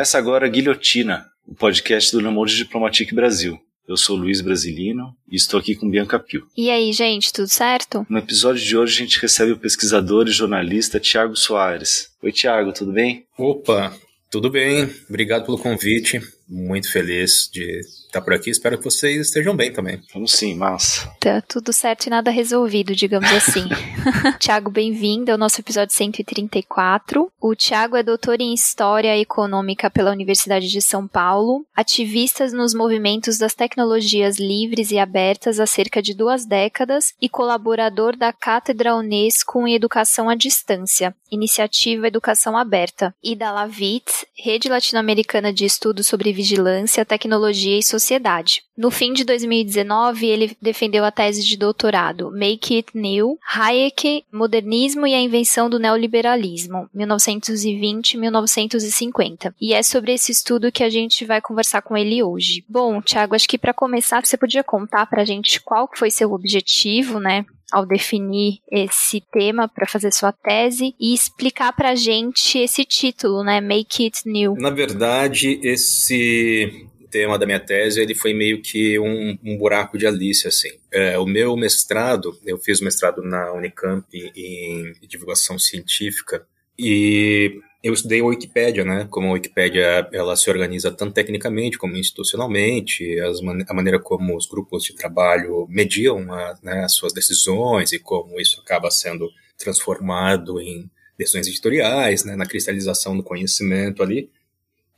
Começa agora Guilhotina, o podcast do Le Monde Diplomatique Brasil. Eu sou Luiz Brasilino e estou aqui com Bianca Pio. E aí, gente, tudo certo? No episódio de hoje a gente recebe o pesquisador e jornalista Tiago Soares. Oi, Tiago, tudo bem? Opa, tudo bem. Obrigado pelo convite. Muito feliz de estar por aqui. Espero que vocês estejam bem também. Vamos sim, massa. Tá tudo certo e nada resolvido, digamos assim. Tiago, bem-vindo ao nosso episódio 134. O Tiago é doutor em História Econômica pela Universidade de São Paulo, ativista nos movimentos das tecnologias livres e abertas há cerca de duas décadas e colaborador da Cátedra Unesco em Educação à Distância, Iniciativa Educação Aberta, e da LAVIT, Rede Latino-Americana de Estudos sobre Vigilância, Tecnologia e Sociedade. No fim de 2019, ele defendeu a tese de doutorado Make It New, Hayek, Modernismo e a Invenção do Neoliberalismo, 1920-1950. E é sobre esse estudo que a gente vai conversar com ele hoje. Bom, Tiago, acho que para começar, você podia contar para a gente qual foi seu objetivo, né? ao definir esse tema para fazer sua tese e explicar para a gente esse título, né, Make It New. Na verdade, esse tema da minha tese ele foi meio que um, um buraco de Alice assim. É, o meu mestrado, eu fiz o mestrado na Unicamp em, em divulgação científica e eu estudei a Wikipédia, né? Como a Wikipédia ela se organiza tanto tecnicamente como institucionalmente, man a maneira como os grupos de trabalho mediam a, né, as suas decisões e como isso acaba sendo transformado em decisões editoriais, né, na cristalização do conhecimento ali.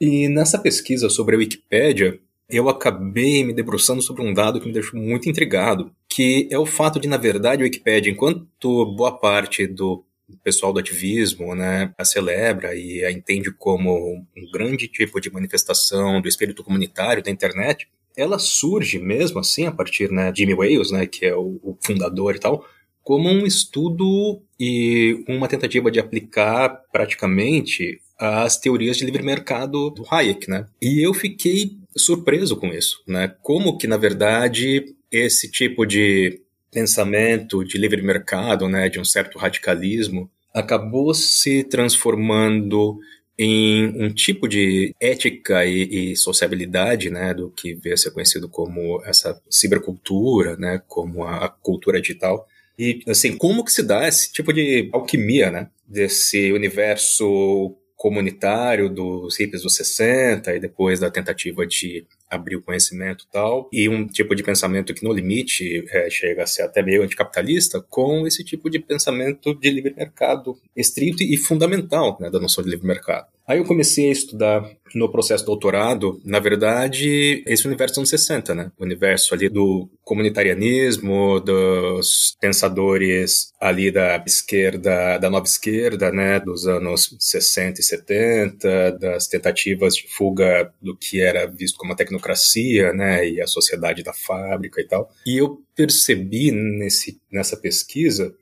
E nessa pesquisa sobre a Wikipédia, eu acabei me debruçando sobre um dado que me deixou muito intrigado, que é o fato de, na verdade, a Wikipédia, enquanto boa parte do pessoal do ativismo né, a celebra e a entende como um grande tipo de manifestação do espírito comunitário da internet, ela surge mesmo assim a partir né, de Jimmy Wales, né, que é o, o fundador e tal, como um estudo e uma tentativa de aplicar praticamente as teorias de livre mercado do Hayek, né? E eu fiquei surpreso com isso, né? Como que na verdade esse tipo de pensamento de livre mercado, né, de um certo radicalismo, acabou se transformando em um tipo de ética e, e, sociabilidade, né, do que a ser conhecido como essa cibercultura, né, como a, cultura digital. E, assim, como que se dá esse tipo de alquimia, né, desse universo comunitário dos hippies dos 60 e depois da tentativa de abrir o conhecimento e tal, e um tipo de pensamento que no limite é, chega a ser até meio anticapitalista, com esse tipo de pensamento de livre mercado estrito e fundamental né, da noção de livre mercado. Aí eu comecei a estudar no processo doutorado, na verdade, esse universo dos anos 60, né? O universo ali do comunitarianismo, dos pensadores ali da esquerda, da nova esquerda, né? Dos anos 60 e 70, das tentativas de fuga do que era visto como a tecnocracia, né? E a sociedade da fábrica e tal. E eu percebi nesse, nessa pesquisa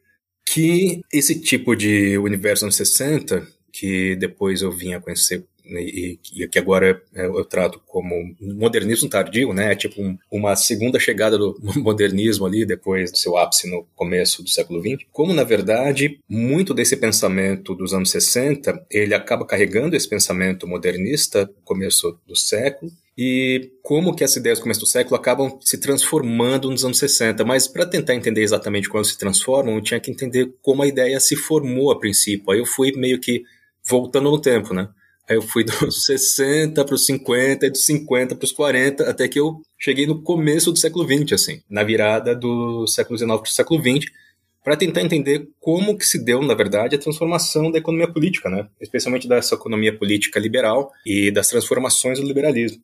que esse tipo de universo anos 60 que depois eu vim a conhecer né, e, e que agora eu, eu, trato como modernismo tardio, né? É tipo um, uma segunda chegada do modernismo ali depois do seu ápice no começo do século XX. Como na verdade muito desse pensamento dos anos 60 ele acaba carregando esse pensamento modernista começo do século e como que essas ideias do começo do século acabam se transformando nos anos 60. Mas para tentar entender exatamente quando se transformam, eu tinha que entender como a ideia se formou a princípio. Aí eu fui meio que voltando no tempo, né? Aí eu fui dos 60 para os 50 e dos 50 para os 40, até que eu cheguei no começo do século 20, assim, na virada do século 19 para o século 20, para tentar entender como que se deu, na verdade, a transformação da economia política, né? Especialmente dessa economia política liberal e das transformações do liberalismo.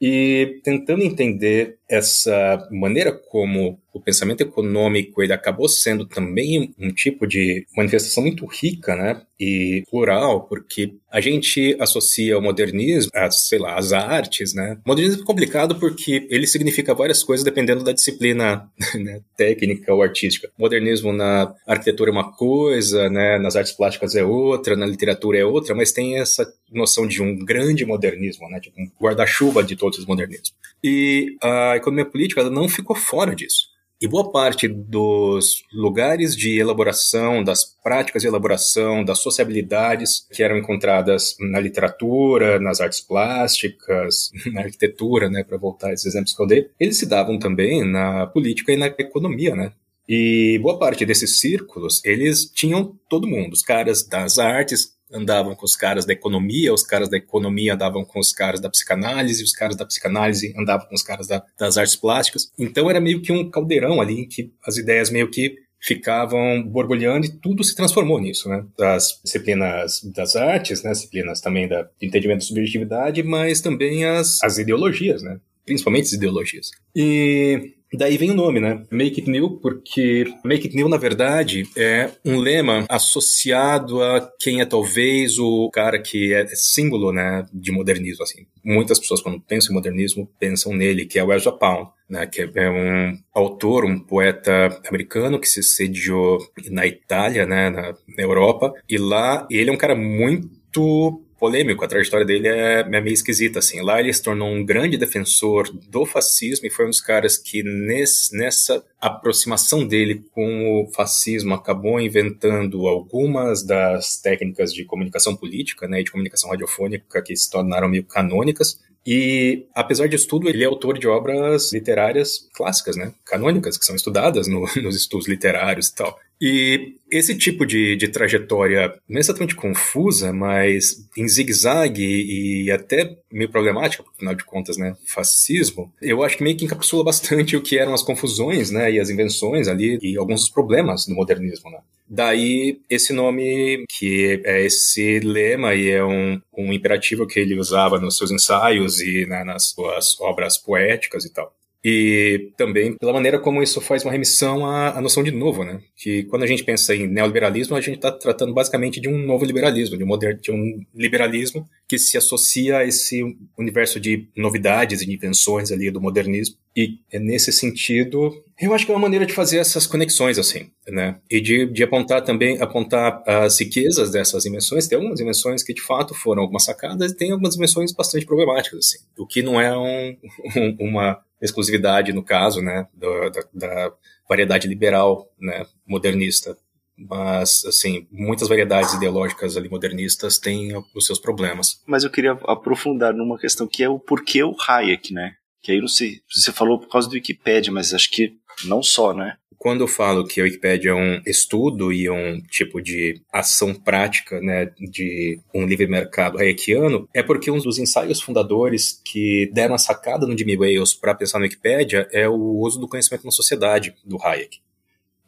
E tentando entender essa maneira como o pensamento econômico ele acabou sendo também um tipo de manifestação muito rica, né, e plural, porque a gente associa o modernismo a, sei lá, as artes, né. Modernismo é complicado porque ele significa várias coisas dependendo da disciplina né, técnica ou artística. Modernismo na arquitetura é uma coisa, né, nas artes plásticas é outra, na literatura é outra, mas tem essa noção de um grande modernismo, né, tipo um guarda-chuva de todos os modernismos. E a economia política não ficou fora disso. E boa parte dos lugares de elaboração, das práticas de elaboração, das sociabilidades que eram encontradas na literatura, nas artes plásticas, na arquitetura, né, para voltar a esses exemplos que eu dei, eles se davam também na política e na economia, né? E boa parte desses círculos, eles tinham todo mundo, os caras das artes, andavam com os caras da economia, os caras da economia andavam com os caras da psicanálise, os caras da psicanálise andavam com os caras da, das artes plásticas. Então era meio que um caldeirão ali em que as ideias meio que ficavam borbulhando e tudo se transformou nisso, né? Das disciplinas das artes, né? Disciplinas também da, de entendimento da subjetividade, mas também as, as ideologias, né? Principalmente as ideologias. E Daí vem o nome, né? Make It New, porque Make It New, na verdade, é um lema associado a quem é talvez o cara que é símbolo, né, de modernismo, assim. Muitas pessoas, quando pensam em modernismo, pensam nele, que é o Ezra Pound, né, que é um autor, um poeta americano que se sediou na Itália, né, na, na Europa, e lá ele é um cara muito polêmico, a trajetória dele é, é, meio esquisita, assim. Lá ele se tornou um grande defensor do fascismo e foi um dos caras que nesse, nessa aproximação dele com o fascismo acabou inventando algumas das técnicas de comunicação política, né, e de comunicação radiofônica que se tornaram meio canônicas. E, apesar disso tudo, ele é autor de obras literárias clássicas, né? Canônicas, que são estudadas no, nos estudos literários e tal. E esse tipo de, de trajetória não é exatamente confusa, mas em zigue-zague e até meio problemática, porque afinal de contas, né, fascismo, eu acho que meio que encapsula bastante o que eram as confusões, né, e as invenções ali e alguns dos problemas do modernismo, né. Daí esse nome, que é esse lema e é um, um imperativo que ele usava nos seus ensaios e né, nas suas obras poéticas e tal. E também pela maneira como isso faz uma remissão à, à noção de novo, né? Que quando a gente pensa em neoliberalismo, a gente está tratando basicamente de um novo liberalismo, de um, moderno, de um liberalismo que se associa a esse universo de novidades e de invenções ali do modernismo. E é nesse sentido, eu acho que é uma maneira de fazer essas conexões, assim, né? E de, de apontar também, apontar as riquezas dessas invenções. Tem algumas invenções que, de fato, foram algumas sacadas e tem algumas invenções bastante problemáticas, assim. O que não é um, um, uma exclusividade, no caso, né, da, da, da variedade liberal, né, modernista. Mas, assim, muitas variedades ideológicas ali modernistas têm os seus problemas. Mas eu queria aprofundar numa questão que é o porquê o Hayek, né? Que aí não sei, você falou por causa do Wikipedia, mas acho que não só, né? Quando eu falo que a Wikipédia é um estudo e um tipo de ação prática né, de um livre mercado hayekiano, é porque um dos ensaios fundadores que deram a sacada no Jimmy Wales para pensar na Wikipédia é o uso do conhecimento na sociedade do Hayek.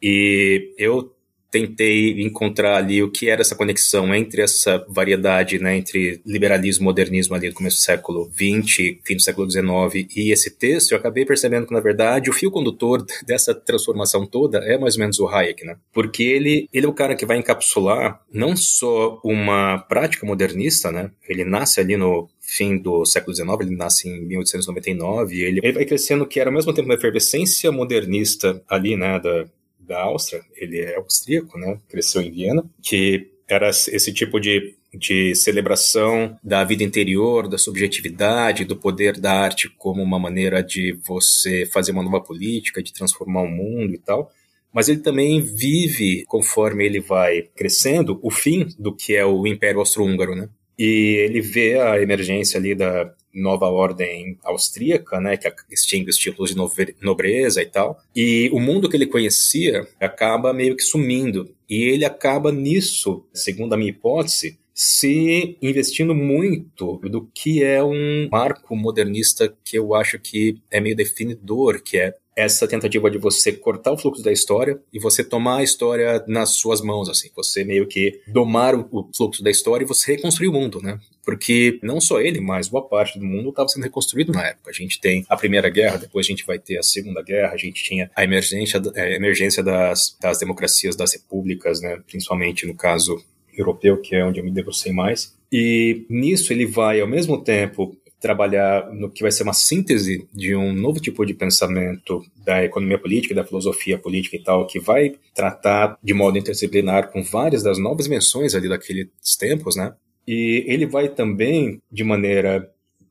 E eu tentei encontrar ali o que era essa conexão entre essa variedade, né, entre liberalismo modernismo ali do começo do século XX, fim do século XIX e esse texto, eu acabei percebendo que, na verdade, o fio condutor dessa transformação toda é mais ou menos o Hayek, né? Porque ele, ele é o cara que vai encapsular não só uma prática modernista, né? Ele nasce ali no fim do século XIX, ele nasce em 1899, e ele, ele vai crescendo que era ao mesmo tempo uma efervescência modernista ali, né, da, da Áustria, ele é austríaco, né? Cresceu em Viena, que era esse tipo de, de celebração da vida interior, da subjetividade, do poder da arte como uma maneira de você fazer uma nova política, de transformar o mundo e tal. Mas ele também vive, conforme ele vai crescendo, o fim do que é o Império Austro-Húngaro, né? E ele vê a emergência ali da nova ordem austríaca, né, que extingue os títulos de nobreza e tal. E o mundo que ele conhecia acaba meio que sumindo. E ele acaba nisso, segundo a minha hipótese, se investindo muito do que é um marco modernista que eu acho que é meio definidor, que é essa tentativa de você cortar o fluxo da história e você tomar a história nas suas mãos, assim, você meio que domar o fluxo da história e você reconstruir o mundo, né? Porque não só ele, mas boa parte do mundo estava sendo reconstruído na época. A gente tem a Primeira Guerra, depois a gente vai ter a Segunda Guerra, a gente tinha a emergência, a emergência das, das democracias, das repúblicas, né? Principalmente no caso europeu, que é onde eu me debrucei mais. E nisso ele vai, ao mesmo tempo, trabalhar no que vai ser uma síntese de um novo tipo de pensamento da economia política, da filosofia política e tal, que vai tratar de modo interdisciplinar com várias das novas invenções ali daqueles tempos, né? E ele vai também, de maneira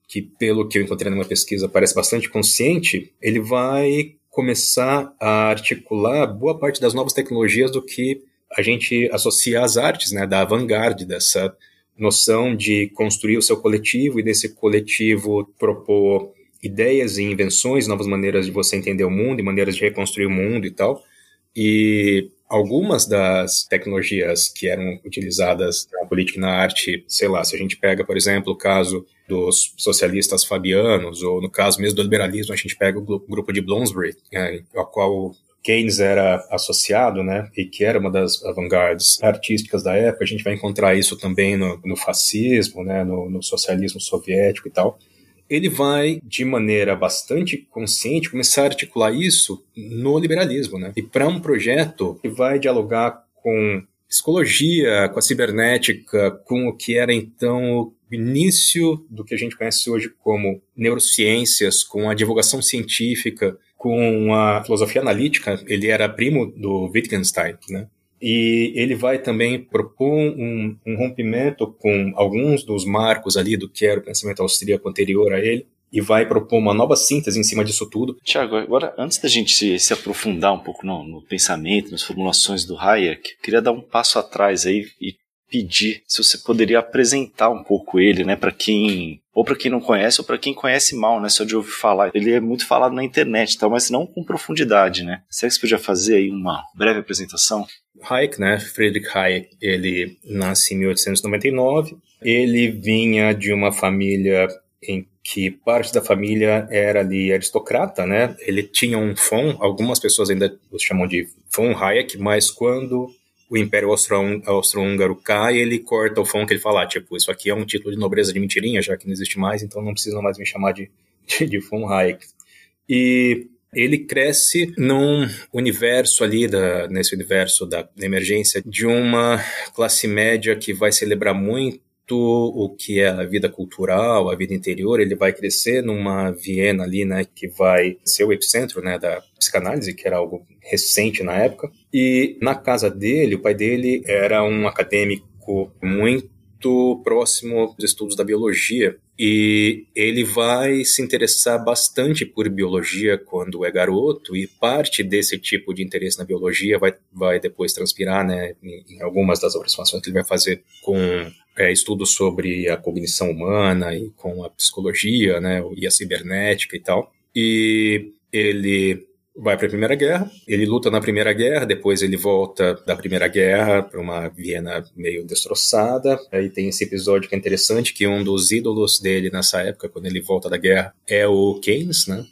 que, pelo que eu encontrei numa pesquisa, parece bastante consciente, ele vai começar a articular boa parte das novas tecnologias do que a gente associa às artes, né, da avant-garde, dessa noção de construir o seu coletivo e desse coletivo propor ideias e invenções, novas maneiras de você entender o mundo e maneiras de reconstruir o mundo e tal. E algumas das tecnologias que eram utilizadas na política e na arte, sei lá, se a gente pega, por exemplo, o caso dos socialistas fabianos, ou no caso mesmo do liberalismo, a gente pega o grupo de Bloomsbury, é, qual Keynes era associado, né, e que era uma das vanguardas artísticas da época, a gente vai encontrar isso também no, no fascismo, né, no, no socialismo soviético e tal ele vai, de maneira bastante consciente, começar a articular isso no liberalismo, né? E para um projeto que vai dialogar com psicologia, com a cibernética, com o que era então o início do que a gente conhece hoje como neurociências, com a divulgação científica, com a filosofia analítica. Ele era primo do Wittgenstein, né? E ele vai também propor um, um, rompimento com alguns dos marcos ali do que era o pensamento austríaco anterior a ele, e vai propor uma nova síntese em cima disso tudo. Tiago, agora, antes da gente se, se aprofundar um pouco no, no, pensamento, nas formulações do Hayek, queria dar um passo atrás aí e pedir se você poderia apresentar um pouco ele, né, para quem ou para quem não conhece ou para quem conhece mal, né, só de ouvir falar. Ele é muito falado na internet, tal, mas não com profundidade, né? Será que você podia fazer aí uma breve apresentação? Hayek, né, Friedrich Hayek, ele nasce em 1899. Ele vinha de uma família em que parte da família era ali aristocrata, né? Ele tinha um von, algumas pessoas ainda o chamam de von Hayek, mas quando o Império Austro-Húngaro cai, ele corta o que ele fala, ah, tipo, isso aqui é um título de nobreza de mentirinha, já que não existe mais, então não precisam mais me chamar de, de, de von Hayek. E ele cresce num universo ali, da, nesse universo da emergência, de uma classe média que vai celebrar muito o que é a vida cultural, a vida interior, ele vai crescer numa Viena ali, né, que vai ser o epicentro, né, da psicanálise, que era algo recente na época. E na casa dele, o pai dele era um acadêmico muito próximo dos estudos da biologia e ele vai se interessar bastante por biologia quando é garoto e parte desse tipo de interesse na biologia vai, vai depois transpirar né, em, algumas das aproximações que ele vai fazer com é, estudos sobre a cognição humana e com a psicologia né, e a cibernética e tal. E ele vai para a Primeira Guerra, ele luta na Primeira Guerra, depois ele volta da Primeira Guerra para uma Viena meio destroçada. Aí tem esse episódio que é interessante, que um dos ídolos dele nessa época, quando ele volta da guerra, é o Keynes, né?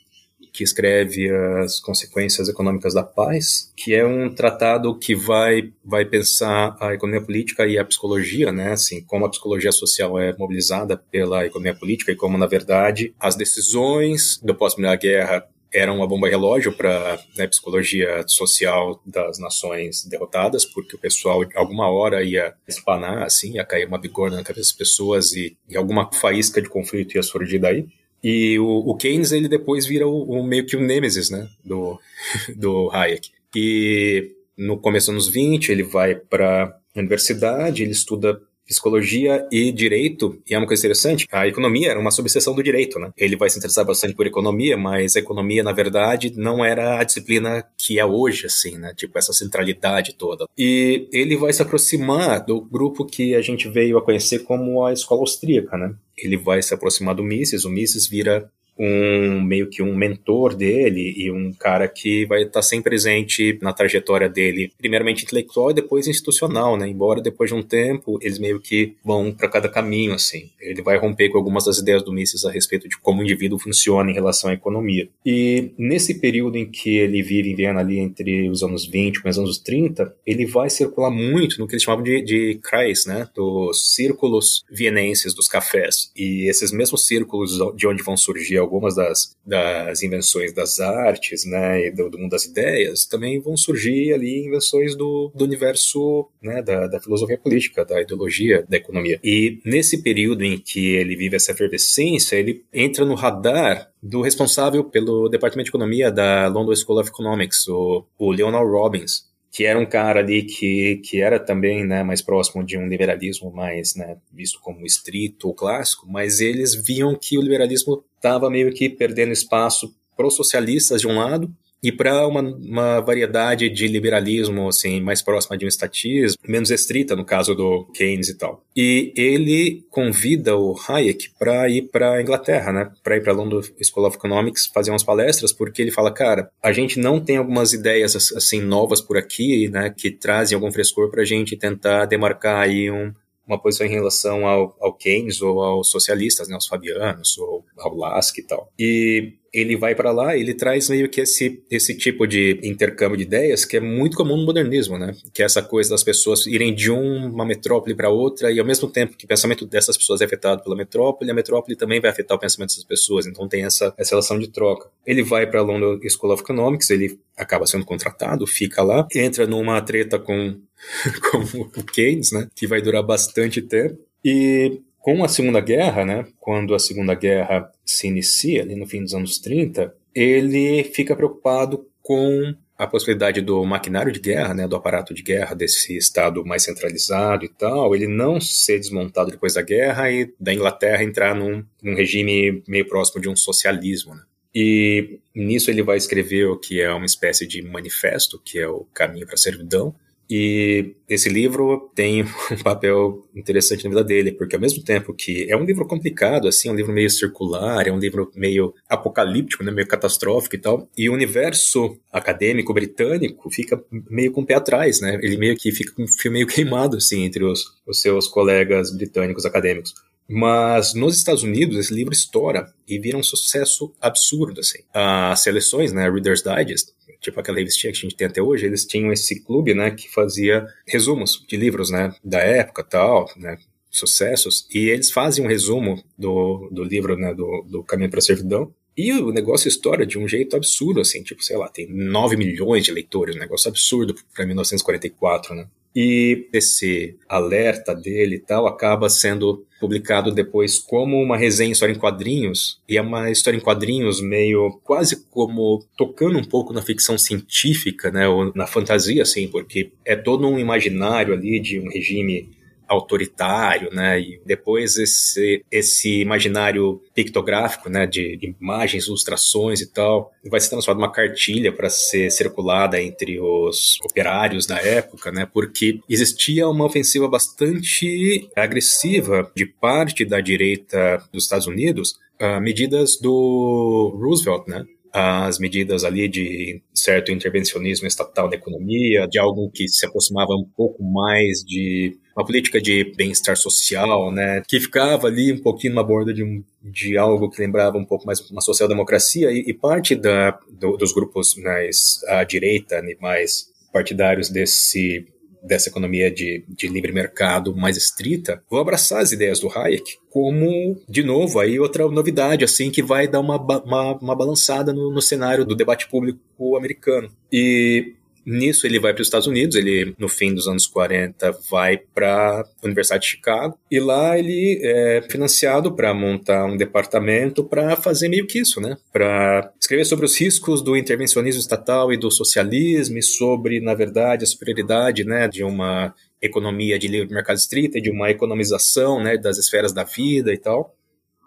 Que escreve as consequências econômicas da paz, que é um tratado que vai vai pensar a economia política e a psicologia, né, assim, como a psicologia social é mobilizada pela economia política e como na verdade as decisões do pós-primeira guerra era uma bomba relógio para né, psicologia social das nações derrotadas, porque o pessoal alguma hora ia espanar, assim, ia cair uma bigorna na cabeça das pessoas e, e alguma faísca de conflito ia surgir daí. E o, o Keynes, ele depois vira o, o, meio que o nêmesis, né, do, do Hayek. E no começo dos anos 20, ele vai para a universidade, ele estuda psicologia e direito, e é uma coisa interessante, a economia era uma subseção do direito, né? Ele vai se interessar bastante por economia, mas a economia, na verdade, não era a disciplina que é hoje, assim, né? Tipo, essa centralidade toda. E ele vai se aproximar do grupo que a gente veio a conhecer como a escola austríaca, né? Ele vai se aproximar do Mises, o Mises vira um meio que um mentor dele e um cara que vai estar sempre presente na trajetória dele, primeiramente intelectual e depois institucional, né? Embora depois de um tempo eles meio que vão para cada caminho assim. Ele vai romper com algumas das ideias do Mises a respeito de como o indivíduo funciona em relação à economia. E nesse período em que ele vive em Viena ali entre os anos 20 e os anos 30, ele vai circular muito no que eles chamavam de, de Kreis, né? Dos círculos vienenses dos cafés. E esses mesmos círculos de onde vão surgir algumas das, das invenções das artes, né, e do, do, mundo das ideias, também vão surgir ali invenções do, do universo, né, da, da filosofia política, da ideologia, da economia. E nesse período em que ele vive essa efervescência, ele entra no radar do responsável pelo departamento de economia da London School of Economics, o, o Leonard Robbins, que era um cara ali que, que era também né, mais próximo de um liberalismo mais né, visto como estrito ou clássico, mas eles viam que o liberalismo estava meio que perdendo espaço para os socialistas de um lado e para uma, uma, variedade de liberalismo assim mais próxima de um estatismo, menos estrita no caso do Keynes e tal. E ele convida o Hayek para ir para Inglaterra, né? Para ir para London School of Economics fazer umas palestras, porque ele fala, cara, a gente não tem algumas ideias assim novas por aqui, né, que trazem algum frescor para a gente tentar demarcar aí um uma posição em relação ao, ao Keynes ou aos socialistas, né, aos fabianos ou ao Lasky e tal. E ele vai para lá, ele traz meio que esse, esse tipo de intercâmbio de ideias que é muito comum no modernismo, né? Que é essa coisa das pessoas irem de uma metrópole para outra e ao mesmo tempo que o pensamento dessas pessoas é afetado pela metrópole, a metrópole também vai afetar o pensamento dessas pessoas. Então tem essa, essa relação de troca. Ele vai para a London School of Economics, ele acaba sendo contratado, fica lá, entra numa treta com, com o Keynes, né? Que vai durar bastante tempo. E com a Segunda Guerra, né, quando a Segunda Guerra se inicia, ali no fim dos anos 30, ele fica preocupado com a possibilidade do maquinário de guerra, né, do aparato de guerra desse estado mais centralizado e tal, ele não ser desmontado depois da guerra e da Inglaterra entrar num, num regime meio próximo de um socialismo. Né. E nisso ele vai escrever o que é uma espécie de manifesto, que é o caminho para a servidão, e esse livro tem um papel interessante na vida dele, porque ao mesmo tempo que é um livro complicado, assim, é um livro meio circular, é um livro meio apocalíptico, né, meio catastrófico e tal, e o universo acadêmico britânico fica meio com o pé atrás, né? Ele meio que fica com um fio meio queimado, assim, entre os, os seus colegas britânicos acadêmicos. Mas nos Estados Unidos esse livro estoura e vira um sucesso absurdo, assim. As seleções, né, Reader's Digest, tipo aquela revistinha que a gente tem até hoje, eles tinham esse clube, né, que fazia resumos de livros, né, da época tal, né, sucessos, e eles fazem um resumo do, do livro, né, do, do Caminho para a Servidão, e o negócio estoura de um jeito absurdo, assim, tipo, sei lá, tem 9 milhões de leitores, um negócio absurdo para 1944, né. E esse alerta dele e tal acaba sendo publicado depois como uma resenha história em quadrinhos, e é uma história em quadrinhos meio quase como tocando um pouco na ficção científica, né, ou na fantasia, assim, porque é todo um imaginário ali de um regime autoritário, né? E depois esse, esse imaginário pictográfico, né? De imagens, ilustrações e tal, vai ser transformado numa cartilha para ser circulada entre os operários da época, né? Porque existia uma ofensiva bastante agressiva de parte da direita dos Estados Unidos, uh, medidas do Roosevelt, né? as medidas ali de certo intervencionismo estatal na economia, de algo que se aproximava um pouco mais de uma política de bem-estar social, né, que ficava ali um pouquinho na borda de, um, de algo que lembrava um pouco mais uma social-democracia e, e, parte da, do, dos grupos mais à direita, né, mais partidários desse dessa economia de, de livre mercado mais estrita, vou abraçar as ideias do Hayek como, de novo, aí outra novidade, assim, que vai dar uma, uma, uma balançada no, no cenário do debate público americano. E Nisso ele vai para os Estados Unidos, ele no fim dos anos 40 vai para a Universidade de Chicago e lá ele é financiado para montar um departamento para fazer meio que isso, né? Para escrever sobre os riscos do intervencionismo estatal e do socialismo e sobre, na verdade, a superioridade, né, de uma economia de livre mercado estrita, de uma economização, né, das esferas da vida e tal.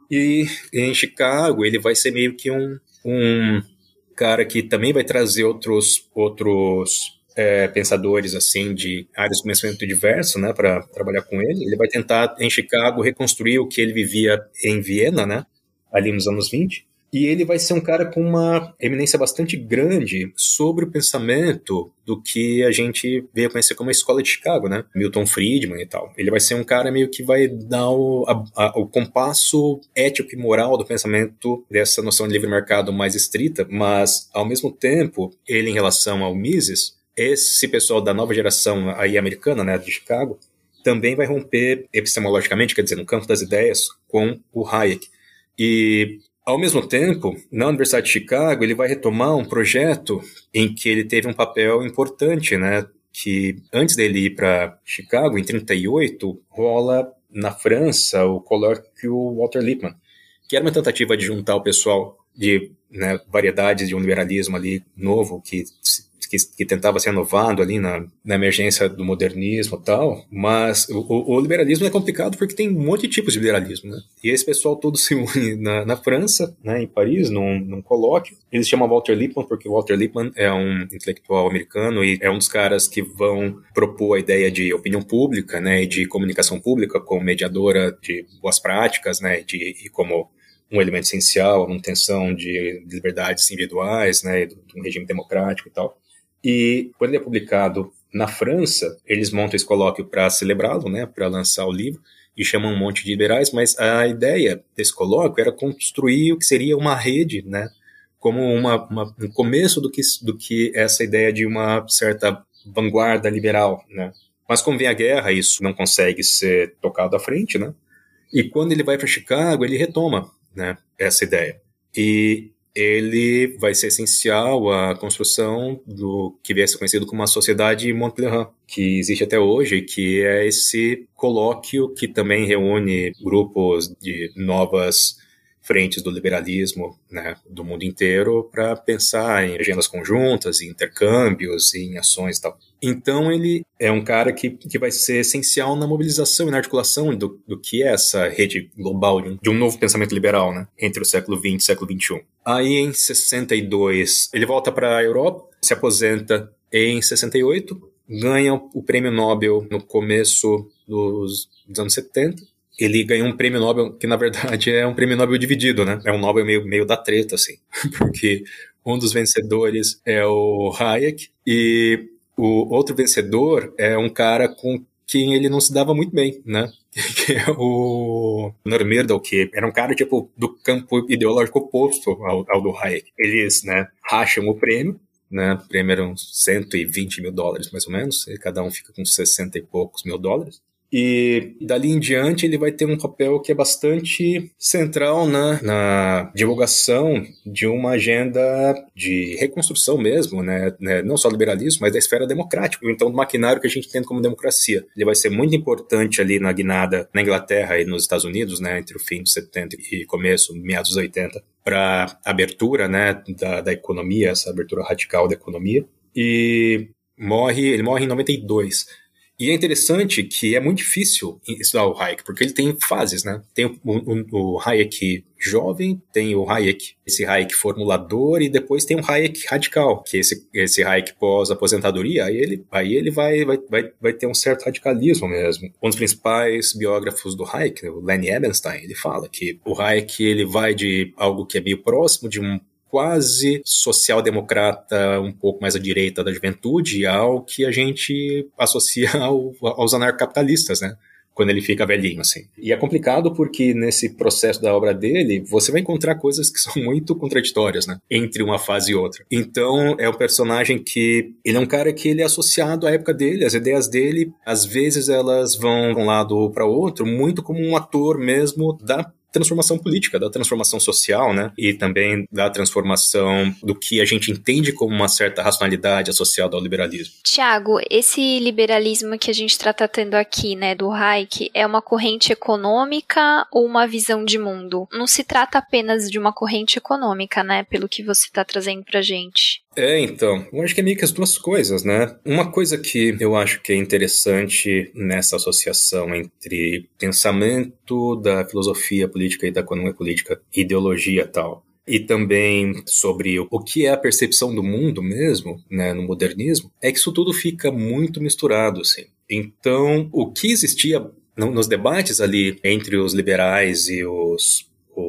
E em Chicago ele vai ser meio que um, um cara que também vai trazer outros, outros é, pensadores assim de áreas de conhecimento diverso, né, para trabalhar com ele. Ele vai tentar em Chicago reconstruir o que ele vivia em Viena, né, ali nos anos 20. E ele vai ser um cara com uma eminência bastante grande sobre o pensamento do que a gente veio conhecer como a escola de Chicago, né? Milton Friedman e tal. Ele vai ser um cara meio que vai dar o, a, a, o compasso ético e moral do pensamento dessa noção de livre mercado mais estrita, mas ao mesmo tempo, ele em relação ao Mises, esse pessoal da nova geração aí americana, né, de Chicago, também vai romper epistemologicamente, quer dizer, no campo das ideias, com o Hayek. E ao mesmo tempo, na Universidade de Chicago, ele vai retomar um projeto em que ele teve um papel importante, né? Que antes dele ir para Chicago, em 38, rola na França o colóquio Walter Lippmann, que era uma tentativa de juntar o pessoal de né, variedades de um liberalismo ali novo que que, que tentava ser renovado ali na, na emergência do modernismo e tal, mas o, o, liberalismo é complicado porque tem um monte de tipos de liberalismo, né? E esse pessoal todo se une na, na França, né, em Paris, num, num colóquio. Eles chamam Walter Lippmann porque Walter Lippmann é um intelectual americano e é um dos caras que vão propor a ideia de opinião pública, né, e de comunicação pública como mediadora de boas práticas, né, de, e como um elemento essencial, a manutenção de liberdades individuais, né, de um regime democrático e tal. E quando ele é publicado na França, eles montam esse colóquio para celebrá-lo, né, para lançar o livro, e chamam um monte de liberais, mas a ideia desse colóquio era construir o que seria uma rede, né, como uma, uma, um começo do que, do que essa ideia de uma certa vanguarda liberal, né. Mas como vem a guerra, isso não consegue ser tocado à frente, né, e quando ele vai para Chicago, ele retoma né, essa ideia. E ele vai ser essencial à construção do que viesse conhecido como a Sociedade Montpellier, que existe até hoje, que é esse colóquio que também reúne grupos de novas frentes do liberalismo né, do mundo inteiro para pensar em agendas conjuntas, em intercâmbios, em ações e tal. Então ele é um cara que, que vai ser essencial na mobilização e na articulação do, do que é essa rede global de um, de um novo pensamento liberal né, entre o século XX e o século XXI. Aí em 62 ele volta para a Europa, se aposenta em 68, ganha o prêmio Nobel no começo dos, dos anos 70 ele ganhou um prêmio Nobel que, na verdade, é um prêmio Nobel dividido, né? É um Nobel meio, meio da treta, assim. Porque um dos vencedores é o Hayek e o outro vencedor é um cara com quem ele não se dava muito bem, né? Que é o Normirdal, que era um cara, tipo, do campo ideológico oposto ao, ao do Hayek. Eles, né, racham o prêmio, né? O prêmio era uns 120 mil dólares, mais ou menos, e cada um fica com 60 e poucos mil dólares. E dali em diante ele vai ter um papel que é bastante central na, na divulgação de uma agenda de reconstrução mesmo, né? né? Não só liberalismo, mas da esfera democrática. Então, do maquinário que a gente tem como democracia. Ele vai ser muito importante ali na guinada na Inglaterra e nos Estados Unidos, né? Entre o fim dos 70 e começo, meados dos 80, para abertura, né? Da, da economia, essa abertura radical da economia. E morre, ele morre em 92 e é interessante que é muito difícil estudar o Hayek, porque ele tem fases, né? Tem o, o, o, Hayek jovem, tem o Hayek, esse Hayek formulador, e depois tem o Hayek radical, que esse, esse Hayek pós-aposentadoria, aí ele, aí ele vai, vai, vai, vai ter um certo radicalismo mesmo. Um dos principais biógrafos do Hayek, o Lenny Ebenstein, ele fala que o Hayek ele vai de algo que é meio próximo de um quase social-democrata, um pouco mais à direita da juventude, ao que a gente associa ao, aos anarcapitalistas, né? Quando ele fica velhinho, assim. E é complicado porque nesse processo da obra dele, você vai encontrar coisas que são muito contraditórias, né? Entre uma fase e outra. Então, é um personagem que... Ele é um cara que ele é associado à época dele, as ideias dele, às vezes elas vão de um lado para outro, muito como um ator mesmo da transformação política, da transformação social, né? E também da transformação do que a gente entende como uma certa racionalidade associada ao liberalismo. Tiago, esse liberalismo que a gente está tratando aqui, né, do Hayek, é uma corrente econômica ou uma visão de mundo? Não se trata apenas de uma corrente econômica, né, pelo que você está trazendo pra gente. É, então, eu acho que é meio que as duas coisas, né? Uma coisa que eu acho que é interessante nessa associação entre pensamento da filosofia política e da economia política, ideologia tal, e também sobre o que é a percepção do mundo mesmo, né, no modernismo, é que isso tudo fica muito misturado, assim. Então, o que existia nos debates ali entre os liberais e os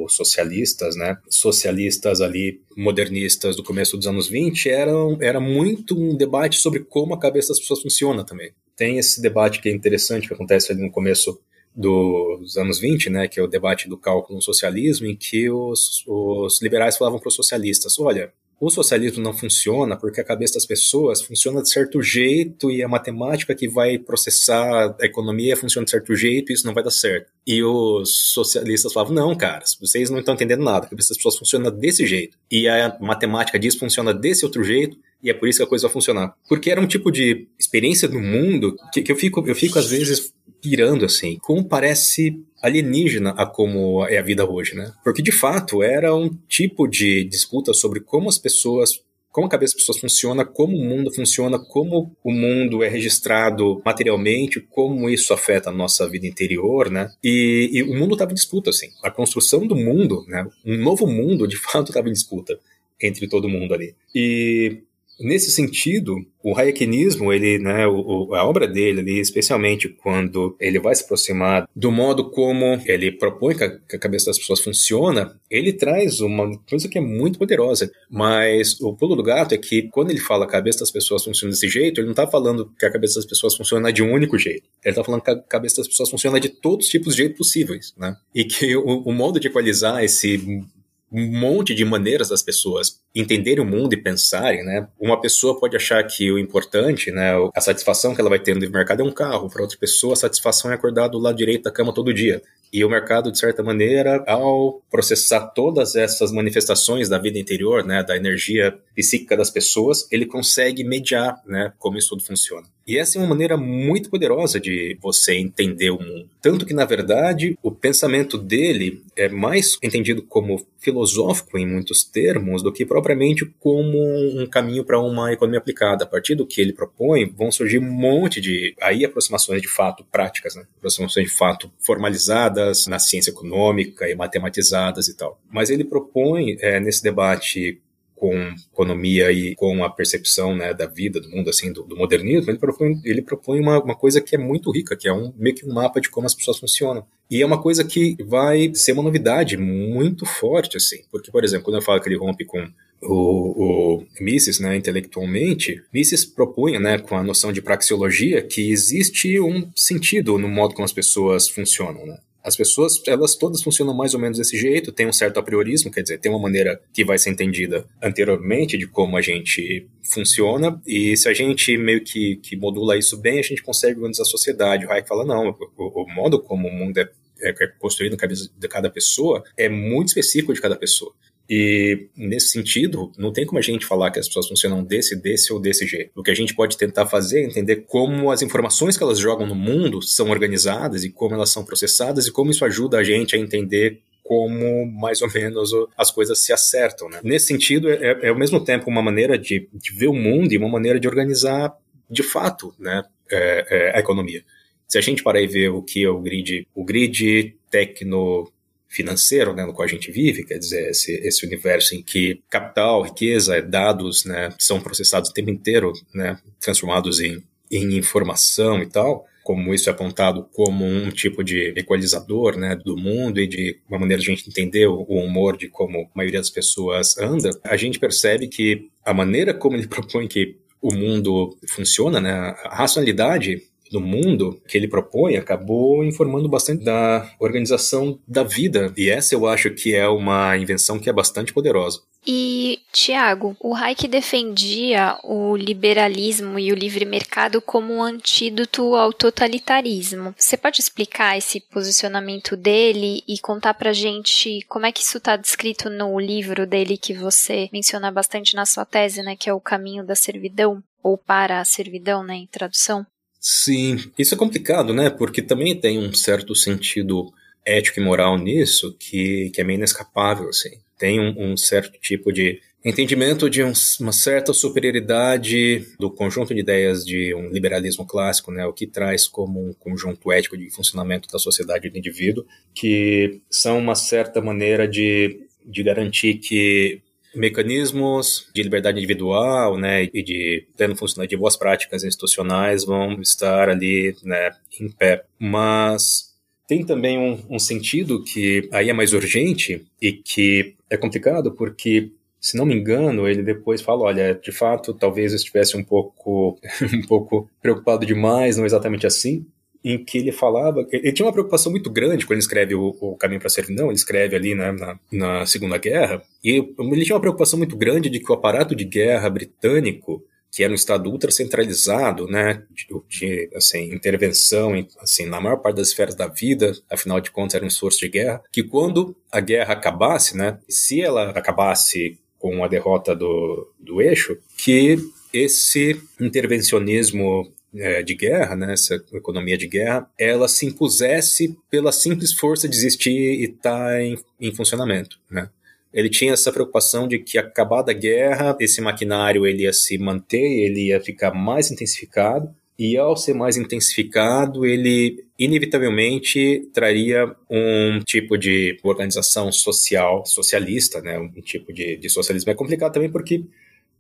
socialistas, né, socialistas ali modernistas do começo dos anos 20, eram, era muito um debate sobre como a cabeça das pessoas funciona também. Tem esse debate que é interessante, que acontece ali no começo dos anos 20, né, que é o debate do cálculo no socialismo, em que os, os liberais falavam para os socialistas, olha, o socialismo não funciona porque a cabeça das pessoas funciona de certo jeito e a matemática que vai processar a economia funciona de certo jeito e isso não vai dar certo. E os socialistas falavam: não, cara, vocês não estão entendendo nada, a cabeça das pessoas funciona desse jeito e a matemática diz funciona desse outro jeito e é por isso que a coisa vai funcionar. Porque era um tipo de experiência do mundo que, que eu, fico, eu fico às vezes pirando assim, como parece alienígena a como é a vida hoje, né? Porque de fato era um tipo de disputa sobre como as pessoas como a cabeça das pessoas funciona, como o mundo funciona, como o mundo é registrado materialmente, como isso afeta a nossa vida interior, né? E, e o mundo estava em disputa, assim. A construção do mundo, né? Um novo mundo, de fato, estava em disputa entre todo mundo ali. E Nesse sentido, o Hayekinismo, ele, né, o, a obra dele, ali, especialmente quando ele vai se aproximar do modo como ele propõe que a, que a, cabeça das pessoas funciona, ele traz uma coisa que é muito poderosa. Mas o pulo do gato é que quando ele fala que a cabeça das pessoas funciona desse jeito, ele não está falando que a cabeça das pessoas funciona de um único jeito. Ele está falando que a cabeça das pessoas funciona de todos os tipos de jeitos possíveis, né? E que o, o modo de equalizar esse monte de maneiras das pessoas entenderem o mundo e pensarem, né? Uma pessoa pode achar que o importante, né, a satisfação que ela vai ter no mercado é um carro, para outra pessoa a satisfação é acordar do lado direito da cama todo dia. E o mercado, de certa maneira, ao processar todas essas manifestações da vida interior, né, da energia psíquica das pessoas, ele consegue mediar, né, como isso tudo funciona. E essa é uma maneira muito poderosa de você entender o mundo. Tanto que, na verdade, o pensamento dele é mais entendido como filosófico em muitos termos do que propriamente como um caminho para uma economia aplicada. A partir do que ele propõe, vão surgir um monte de aí aproximações de fato práticas, né? aproximações de fato formalizadas na ciência econômica e matematizadas e tal. Mas ele propõe é, nesse debate com economia e com a percepção né, da vida, do mundo, assim, do, do modernismo, ele propõe, ele propõe uma, uma, coisa que é muito rica, que é um, meio que um mapa de como as pessoas funcionam. E é uma coisa que vai ser uma novidade muito forte, assim, porque, por exemplo, quando eu falo que ele rompe com o, o Mises, né, intelectualmente, Mises propunha, né, com a noção de praxeologia, que existe um sentido no modo como as pessoas funcionam, né? As pessoas, elas todas funcionam mais ou menos desse jeito, tem um certo apriorismo, quer dizer, tem uma maneira que vai ser entendida anteriormente de como a gente funciona, e se a gente meio que, que modula isso bem, a gente consegue organizar a sociedade. O Hayek fala, não, o, o modo como o mundo é, é construído na cabeça de cada pessoa é muito específico de cada pessoa. E nesse sentido, não tem como a gente falar que as pessoas funcionam desse, desse ou desse jeito. O que a gente pode tentar fazer é entender como as informações que elas jogam no mundo são organizadas e como elas são processadas e como isso ajuda a gente a entender como mais ou menos as coisas se acertam. Né? Nesse sentido, é, é ao mesmo tempo uma maneira de, de, ver o mundo e uma maneira de organizar de fato né, é, é, a economia. Se a gente parar e ver o que é o grid, o grid tecno financeiro né, no qual a gente vive, quer dizer, esse, esse universo em que capital, riqueza, dados né, são processados o tempo inteiro, né, transformados em, em informação e tal, como isso é apontado como um tipo de equalizador né, do mundo e de uma maneira de a gente entender o, humor de como a maioria das pessoas anda, a gente percebe que a maneira como ele propõe que o mundo funciona, né, a racionalidade do mundo que ele propõe acabou informando bastante da organização da vida. E essa eu acho que é uma invenção que é bastante poderosa. E, Tiago, o Hayek defendia o liberalismo e o livre mercado como um antídoto ao totalitarismo. Você pode explicar esse posicionamento dele e contar pra gente como é que isso está descrito no livro dele que você menciona bastante na sua tese, né, que é O Caminho da Servidão? Ou para a servidão, né, em tradução? Sim, isso é complicado, né? Porque também tem um certo sentido ético e moral nisso que, que é meio inescapável, assim. Tem um, um certo tipo de entendimento de um, uma certa superioridade do conjunto de ideias de um liberalismo clássico, né, o que traz como um conjunto ético de funcionamento da sociedade e do indivíduo, que são uma certa maneira de, de garantir que mecanismos de liberdade individual, né, e de pleno funcionamento de boas práticas institucionais vão estar ali, né, em pé. Mas tem também um, um sentido que aí é mais urgente e que é complicado porque se não me engano, ele depois fala, olha, de fato, talvez eu estivesse um pouco, um pouco preocupado demais, não exatamente assim, em que ele falava. Ele tinha uma preocupação muito grande quando ele escreve o, o Caminho para a Servidão, ele escreve ali né, na, na Segunda Guerra, e ele tinha uma preocupação muito grande de que o aparato de guerra britânico que era um estado ultra centralizado, né, de, de, assim, intervenção, assim, na maior parte das esferas da vida, afinal de contas era um esforço de guerra, que quando a guerra acabasse, né, se ela acabasse com a derrota do, do eixo, que esse intervencionismo é, de guerra, né, essa economia de guerra, ela se impusesse pela simples força de existir e estar tá em, em funcionamento, né? ele tinha essa preocupação de que acabada a guerra, esse maquinário ele ia se manter, ele ia ficar mais intensificado, e ao ser mais intensificado, ele inevitavelmente traria um tipo de organização social, socialista, né? Um tipo de, de socialismo. É complicado também porque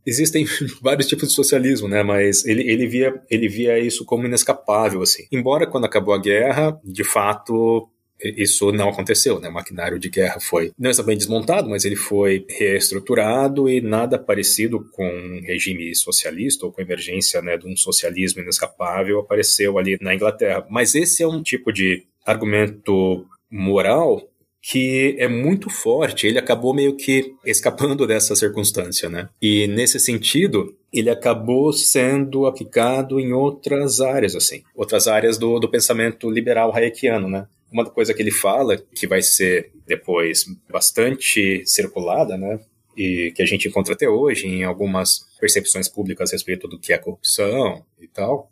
existem vários tipos de socialismo, né? Mas ele, ele, via, ele via isso como inescapável, assim. Embora quando acabou a guerra, de fato, isso não aconteceu, né? O maquinário de guerra foi não exatamente desmontado, mas ele foi reestruturado e nada parecido com um regime socialista ou com a emergência né, de um socialismo inescapável apareceu ali na Inglaterra. Mas esse é um tipo de argumento moral que é muito forte. Ele acabou meio que escapando dessa circunstância, né? E nesse sentido, ele acabou sendo aplicado em outras áreas, assim, outras áreas do, do pensamento liberal hayekiano, né? Uma coisa que ele fala, que vai ser depois bastante circulada, né? E que a gente encontra até hoje em algumas percepções públicas a respeito do que é corrupção e tal,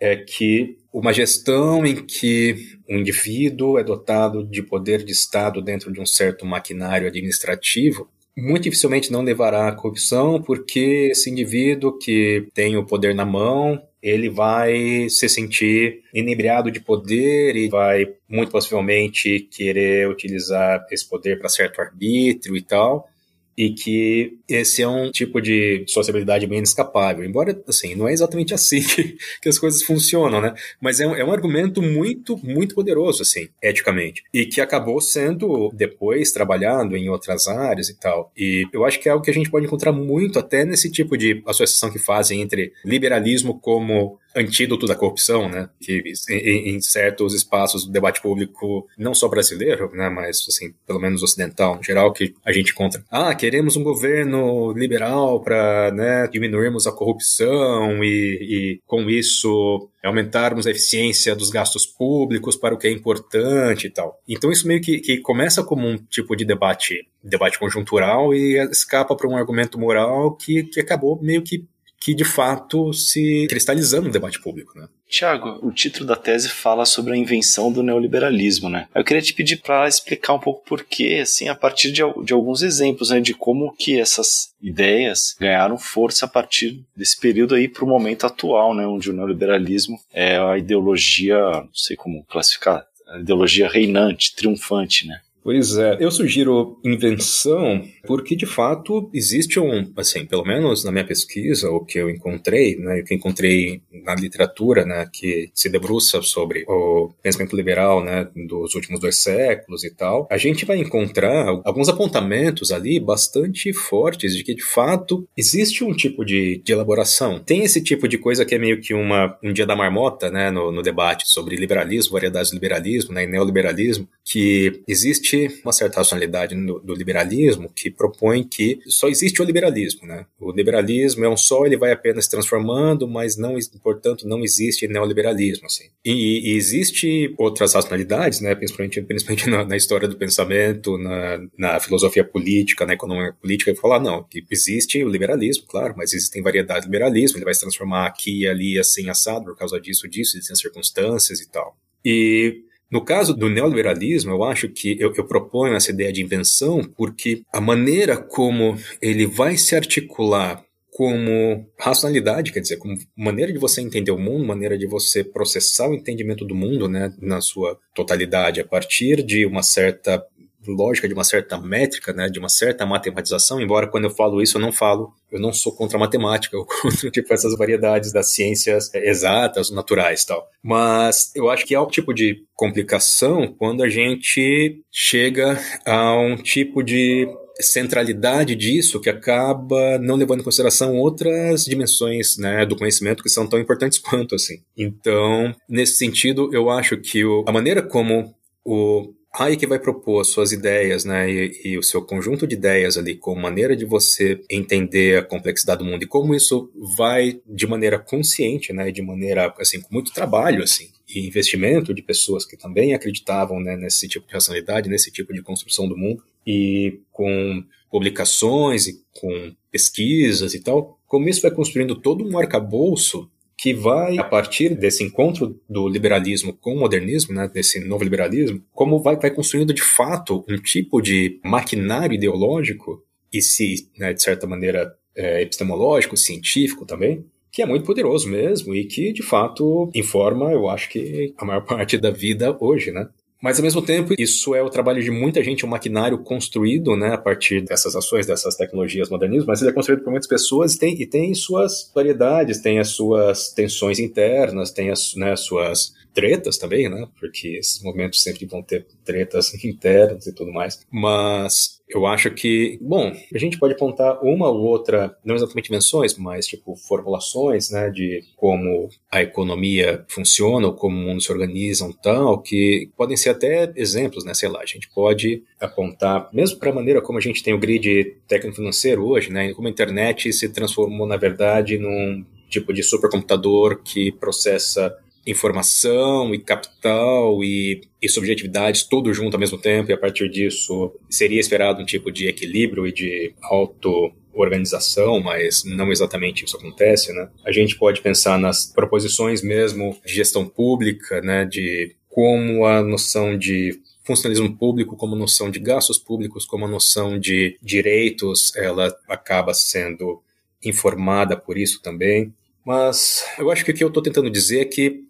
é que uma gestão em que um indivíduo é dotado de poder de Estado dentro de um certo maquinário administrativo muito dificilmente não levará à corrupção, porque esse indivíduo que tem o poder na mão ele vai se sentir inebriado de poder e vai muito possivelmente querer utilizar esse poder para certo arbítrio e tal e que esse é um tipo de sociabilidade bem inescapável. Embora, assim, não é exatamente assim que, que as coisas funcionam, né? Mas é um, é um argumento muito, muito poderoso, assim, eticamente. E que acabou sendo depois trabalhado em outras áreas e tal. E eu acho que é algo que a gente pode encontrar muito até nesse tipo de associação que fazem entre liberalismo como antídoto da corrupção, né? Que em, em, certos espaços do debate público, não só brasileiro, né? Mas, assim, pelo menos ocidental, em geral, que a gente encontra. Ah, queremos um governo liberal para, né, diminuirmos a corrupção e, e, com isso, aumentarmos a eficiência dos gastos públicos para o que é importante e tal. Então isso meio que, que começa como um tipo de debate, debate conjuntural e escapa para um argumento moral que, que acabou meio que que de fato se cristalizando no debate público, né? Tiago, o título da tese fala sobre a invenção do neoliberalismo, né? Eu queria te pedir para explicar um pouco por que, assim, a partir de, de alguns exemplos, né, de como que essas ideias ganharam força a partir desse período aí para o momento atual, né, onde o neoliberalismo é a ideologia, não sei como classificar, a ideologia reinante, triunfante, né? Pois é, eu sugiro invenção porque de fato existe um, assim, pelo menos na minha pesquisa, o que eu encontrei, né, o que encontrei na literatura, né, que se debruça sobre o pensamento liberal, né, dos últimos dois séculos e tal, a gente vai encontrar alguns apontamentos ali bastante fortes de que de fato existe um tipo de, de elaboração. Tem esse tipo de coisa que é meio que uma, um dia da marmota, né, no, no debate sobre liberalismo, variedades do liberalismo, né, e neoliberalismo, que existe existe uma certa racionalidade no, do liberalismo que propõe que só existe o liberalismo, né? O liberalismo é um só, ele vai apenas transformando, mas não, portanto, não existe neoliberalismo, assim. E, e existe outras racionalidades, né? Principalmente, principalmente na, na história do pensamento, na, na, filosofia política, na economia política, e falar não, que existe o liberalismo, claro, mas existem variedades de liberalismo, ele vai se transformar aqui e ali, assim, assado, por causa disso, disso, existem circunstâncias e tal. E no caso do neoliberalismo, eu acho que eu, eu, proponho essa ideia de invenção porque a maneira como ele vai se articular como racionalidade, quer dizer, como maneira de você entender o mundo, maneira de você processar o entendimento do mundo, né, na sua totalidade, a partir de uma certa lógica, de uma certa métrica, né, de uma certa matematização, embora quando eu falo isso eu não falo, eu não sou contra a matemática, ou contra tipo, essas variedades das ciências exatas, naturais tal. Mas eu acho que há um tipo de complicação quando a gente chega a um tipo de centralidade disso que acaba não levando em consideração outras dimensões né, do conhecimento que são tão importantes quanto assim. Então, nesse sentido, eu acho que o, a maneira como o Hayek vai propor suas ideias, né, e, e, o seu conjunto de ideias ali, como maneira de você entender a complexidade do mundo e como isso vai de maneira consciente, né, de maneira, assim, com muito trabalho, assim, e investimento de pessoas que também acreditavam, né, nesse tipo de racionalidade, nesse tipo de construção do mundo, e com publicações e com pesquisas e tal, como isso vai construindo todo um arcabouço que vai, a partir desse encontro do liberalismo com o modernismo, né, desse novo liberalismo, como vai, vai construindo de fato um tipo de maquinário ideológico e se, né, de certa maneira, é, epistemológico, científico também, que é muito poderoso mesmo e que, de fato, informa, eu acho que a maior parte da vida hoje, né? Mas, ao mesmo tempo, isso é o trabalho de muita gente, um maquinário construído né, a partir dessas ações, dessas tecnologias modernistas, mas ele é construído por muitas pessoas e tem, e tem suas variedades, tem as suas tensões internas, tem as né, suas tretas também, né? Porque esses movimentos sempre vão ter tretas internas e tudo mais. Mas eu acho que, bom, a gente pode apontar uma ou outra, não exatamente invenções, mas tipo formulações, né, de como a economia funciona ou como o mundo se organiza, tal, que podem ser até exemplos, né, sei lá, a gente pode apontar, mesmo para a maneira como a gente tem o grid técnico-financeiro hoje, né, como a internet se transformou, na verdade, num tipo de supercomputador que processa informação e capital e, e subjetividade tudo junto ao mesmo tempo, e a partir disso seria esperado um tipo de equilíbrio e de auto-organização, mas não exatamente isso acontece, né? A gente pode pensar nas proposições mesmo de gestão pública, né, de como a noção de funcionalismo público como noção de gastos públicos, como a noção de direitos, ela acaba sendo informada por isso também. Mas eu acho que o que eu estou tentando dizer é que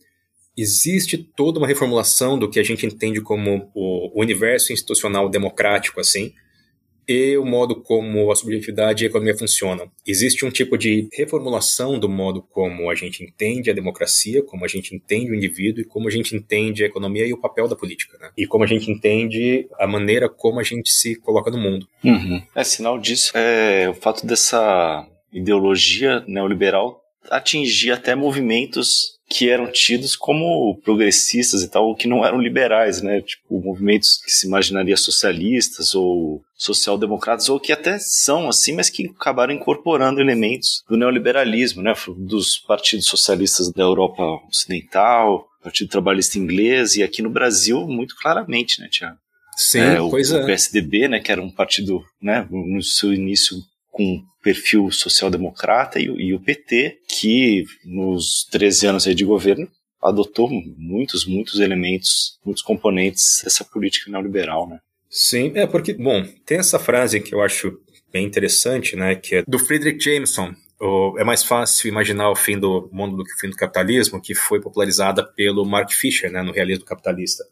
existe toda uma reformulação do que a gente entende como o universo institucional democrático, assim, e o modo como a subjetividade e a economia funcionam. Existe um tipo de reformulação do modo como a gente entende a democracia, como a gente entende o indivíduo e como a gente entende a economia e o papel da política, né? E como a gente entende a maneira como a gente se coloca no mundo. Uhum. É sinal disso é o fato dessa ideologia neoliberal atingir até movimentos que eram tidos como progressistas e tal, que não eram liberais, né? Tipo, movimentos que se imaginaria socialistas ou social-democratas, ou que até são assim, mas que acabaram incorporando elementos do neoliberalismo, né? Dos partidos socialistas da Europa Ocidental, Partido Trabalhista Inglês, e aqui no Brasil, muito claramente, né, Tiago? Sim, é, o, coisa... o PSDB, né, que era um partido, né, no seu início com perfil social-democrata e, e, o PT, que nos 13 anos de governo adotou muitos, muitos elementos, muitos componentes dessa política neoliberal, né? Sim, é porque, bom, tem essa frase que eu acho bem interessante, né, que é do Friedrich Jameson, é mais fácil imaginar o fim do mundo do que o fim do capitalismo, que foi popularizada pelo Mark Fisher, né, no Realismo Capitalista.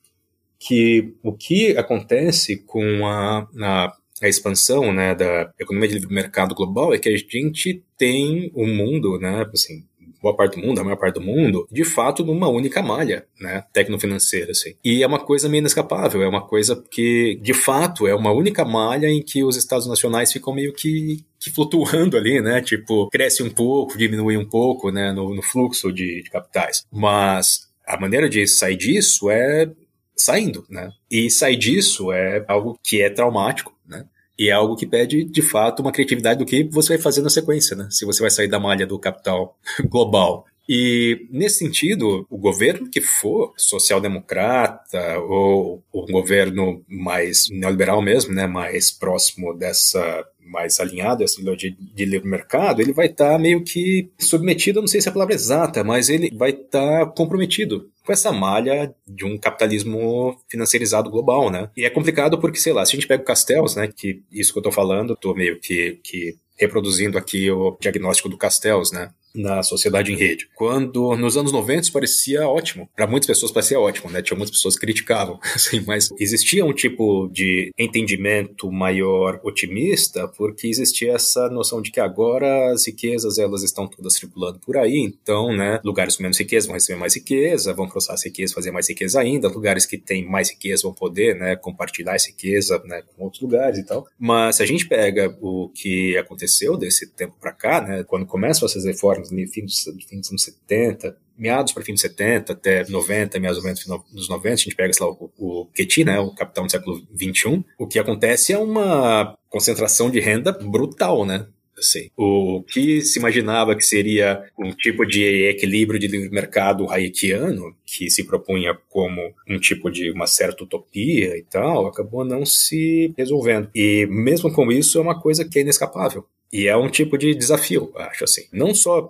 Que o que acontece com a, a a expansão né, da economia de livre mercado global é que a gente tem o mundo, né, assim, boa parte do mundo, a maior parte do mundo, de fato numa única malha, né, tecnofinanceira, assim. E é uma coisa meio inescapável, é uma coisa que, de fato, é uma única malha em que os estados nacionais ficam meio que, que flutuando ali, né, tipo, cresce um pouco, diminui um pouco, né, no, no fluxo de, de capitais. Mas a maneira de sair disso é saindo, né? E sair disso é algo que é traumático, né? E é algo que pede, de fato, uma criatividade do que você vai fazer na sequência, né? Se você vai sair da malha do capital global. E, nesse sentido, o governo que for social-democrata ou o governo mais neoliberal mesmo, né, mais próximo dessa mais alinhado a essa ideologia de livre mercado, ele vai estar tá meio que submetido, não sei se é a palavra exata, mas ele vai estar tá comprometido com essa malha de um capitalismo financeirizado global, né? E é complicado porque, sei lá, se a gente pega o Castells, né, que isso que eu tô falando, tô meio que, que reproduzindo aqui o diagnóstico do Castells, né? Na sociedade em rede. Quando nos anos 90 isso parecia ótimo. Para muitas pessoas parecia ótimo, né? Tinha muitas pessoas que criticavam, assim, mas existia um tipo de entendimento maior otimista porque existia essa noção de que agora as riquezas elas estão todas circulando por aí, então, né, lugares com menos riqueza vão receber mais riqueza, vão processar essa riqueza, fazer mais riqueza ainda, lugares que têm mais riqueza vão poder, né, compartilhar essa riqueza, né, com outros lugares e tal. Mas se a gente pega o que aconteceu desse tempo para cá, né, quando começam essas reformas no fim dos, fim dos anos 70, meados para fim dos 70 até 90, mais ou menos dos 90, a gente pega, sei lá, o, o né, o capitão do século 21, o que acontece é uma concentração de renda brutal, né? Assim, o que se imaginava que seria um tipo de equilíbrio de livre mercado hayekiano, que se propunha como um tipo de uma certa utopia e tal, acabou não se resolvendo. E mesmo com isso, é uma coisa que é inescapável. E é um tipo de desafio, acho assim. Não só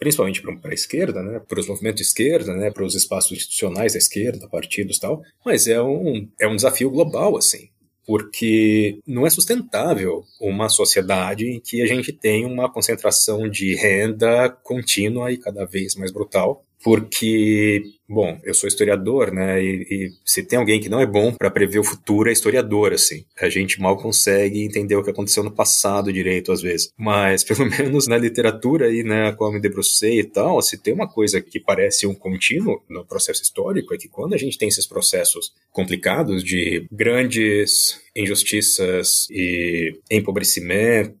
principalmente para a esquerda, né, para os movimentos de esquerda, né, para os espaços institucionais da esquerda, partidos e tal, mas é um, é um desafio global, assim, porque não é sustentável uma sociedade em que a gente tem uma concentração de renda contínua e cada vez mais brutal, porque, bom, eu sou historiador, né? E, e se tem alguém que não é bom para prever o futuro é historiador, assim. A gente mal consegue entender o que aconteceu no passado direito às vezes. Mas pelo menos na literatura aí, né, a qual me debrucei e tal, se tem uma coisa que parece um contínuo no processo histórico é que quando a gente tem esses processos complicados de grandes injustiças e empobrecimento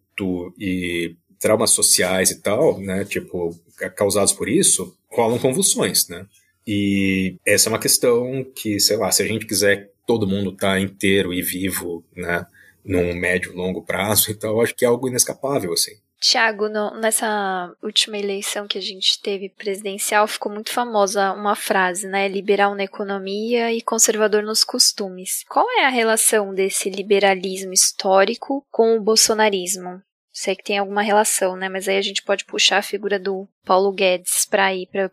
e traumas sociais e tal, né, tipo, causados por isso, rolam convulsões, né? E essa é uma questão que, sei lá, se a gente quiser todo mundo estar tá inteiro e vivo, né, num médio, longo prazo, então eu acho que é algo inescapável, assim. Tiago, nessa última eleição que a gente teve presidencial, ficou muito famosa uma frase, né? Liberal na economia e conservador nos costumes. Qual é a relação desse liberalismo histórico com o bolsonarismo? Sei que tem alguma relação, né? Mas aí a gente pode puxar a figura do Paulo Guedes para ir para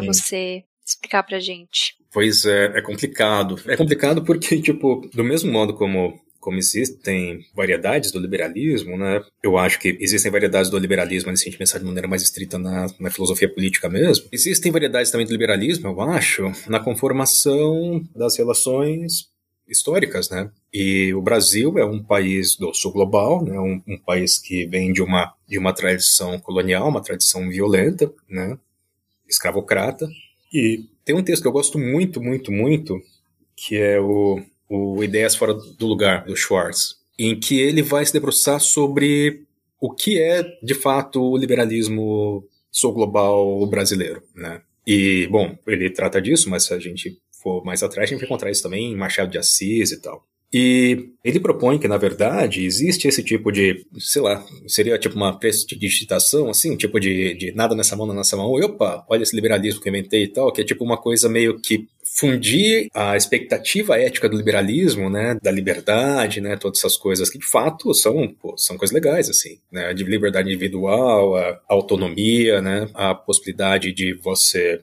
você explicar pra gente. Pois é, é complicado. É complicado porque, tipo, do mesmo modo como como existem variedades do liberalismo, né? Eu acho que existem variedades do liberalismo, se a gente pensar de maneira mais estrita na, na filosofia política mesmo. Existem variedades também do liberalismo, eu acho, na conformação das relações históricas, né? E o Brasil é um país do sul global, né? Um, um, país que vem de uma de uma tradição colonial, uma tradição violenta, né? Escravocrata. E tem um texto que eu gosto muito, muito, muito, que é o, o Ideias Fora do Lugar, do Schwartz, em que ele vai se debruçar sobre o que é, de fato, o liberalismo sul global brasileiro, né? E, bom, ele trata disso, mas a gente mais atrás, a gente vai encontrar isso também em Machado de Assis e tal. E ele propõe que, na verdade, existe esse tipo de, sei lá, seria tipo uma prestidigitação, assim, tipo de, de nada nessa mão, nada nessa mão. Opa, olha esse liberalismo que eu inventei e tal, que é tipo uma coisa meio que fundir a expectativa ética do liberalismo, né, da liberdade, né, todas essas coisas que de fato são, pô, são coisas legais, assim, né, de liberdade individual, a autonomia, né, a possibilidade de você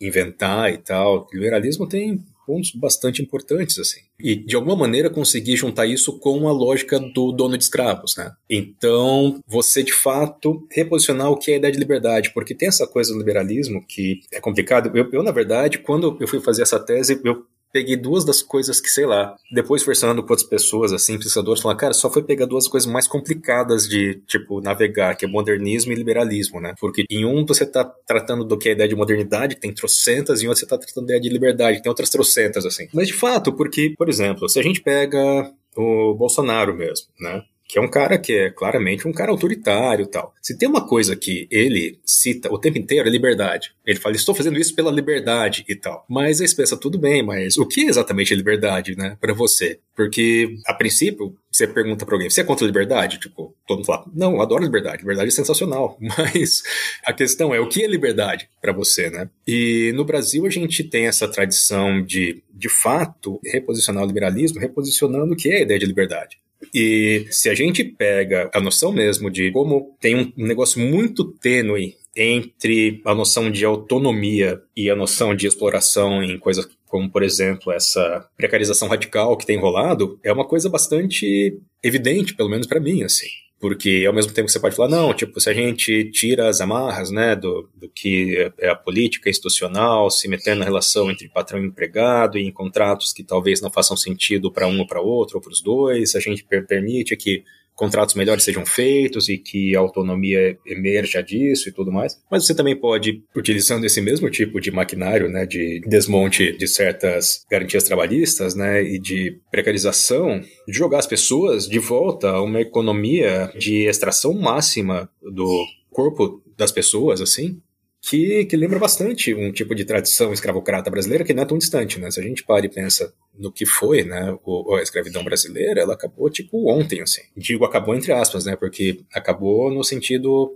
inventar e tal. O liberalismo tem pontos bastante importantes, assim. E, de alguma maneira, conseguir juntar isso com a lógica do dono de escravos, né? Então, você, de fato, reposicionar o que é a ideia de liberdade, porque tem essa coisa do liberalismo que é complicado. Eu, eu na verdade, quando eu fui fazer essa tese, eu peguei duas das coisas que, sei lá, depois conversando com outras pessoas, assim, pesquisadores, falaram, cara, só foi pegar duas coisas mais complicadas de, tipo, navegar, que é modernismo e liberalismo, né? Porque em um você tá tratando do que é a ideia de modernidade, que tem trocentas, e em outro você tá tratando da ideia de liberdade, que tem outras trocentas, assim. Mas de fato, porque, por exemplo, se a gente pega o Bolsonaro mesmo, né? Que é um cara que é claramente um cara autoritário tal. Se tem uma coisa que ele cita o tempo inteiro é liberdade. Ele fala, estou fazendo isso pela liberdade e tal. Mas aí você pensa, tudo bem, mas o que é exatamente a liberdade, né, para você? Porque, a princípio, você pergunta pra alguém, você é contra a liberdade? Tipo, todo mundo fala, não, eu adoro liberdade, liberdade é sensacional. Mas a questão é, o que é liberdade para você, né? E no Brasil a gente tem essa tradição de, de fato, reposicionar o liberalismo, reposicionando o que é a ideia de liberdade. E se a gente pega a noção mesmo de como tem um negócio muito tênue entre a noção de autonomia e a noção de exploração em coisas como, por exemplo, essa precarização radical que tem rolado, é uma coisa bastante evidente, pelo menos para mim, assim. Porque ao mesmo tempo você pode falar, não, tipo, se a gente tira as amarras, né, do, do que é a política institucional, se meter na relação entre patrão e empregado, e em contratos que talvez não façam sentido para um ou para outro, ou para os dois, a gente permite que contratos melhores sejam feitos e que a autonomia emerja disso e tudo mais. Mas você também pode, utilizando esse mesmo tipo de maquinário, né, de desmonte de certas garantias trabalhistas, né, e de precarização, jogar as pessoas de volta a uma economia de extração máxima do corpo das pessoas, assim, que, que lembra bastante um tipo de tradição escravocrata brasileira que não é tão distante, né? Se a gente para e pensa no que foi, né, o, a escravidão brasileira, ela acabou tipo ontem, assim. Digo acabou entre aspas, né, porque acabou no sentido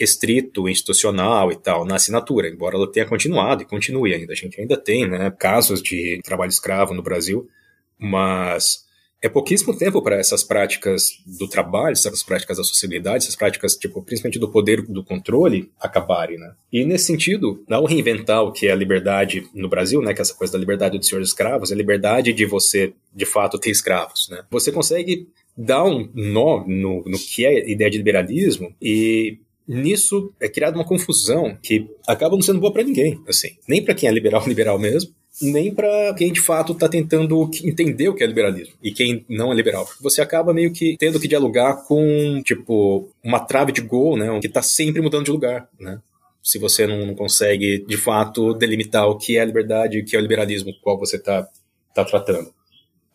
estrito, institucional e tal, na assinatura, embora ela tenha continuado e continue ainda. A gente ainda tem, né, casos de trabalho escravo no Brasil, mas é pouquíssimo tempo para essas práticas do trabalho, essas práticas da sociabilidade, essas práticas, tipo, principalmente do poder do controle, acabarem, né? E nesse sentido, ao reinventar o que é a liberdade no Brasil, né, que é essa coisa da liberdade do senhor dos escravos, é a liberdade de você, de fato, ter escravos, né? Você consegue dar um nó no, no que é a ideia de liberalismo e nisso é criada uma confusão que acaba não sendo boa para ninguém, assim, nem para quem é liberal liberal mesmo, nem para quem de fato está tentando entender o que é liberalismo e quem não é liberal. Você acaba meio que tendo que dialogar com, tipo, uma trave de gol, né, que está sempre mudando de lugar, né? Se você não, não, consegue, de fato, delimitar o que é liberdade e o que é o liberalismo, qual você está tá tratando.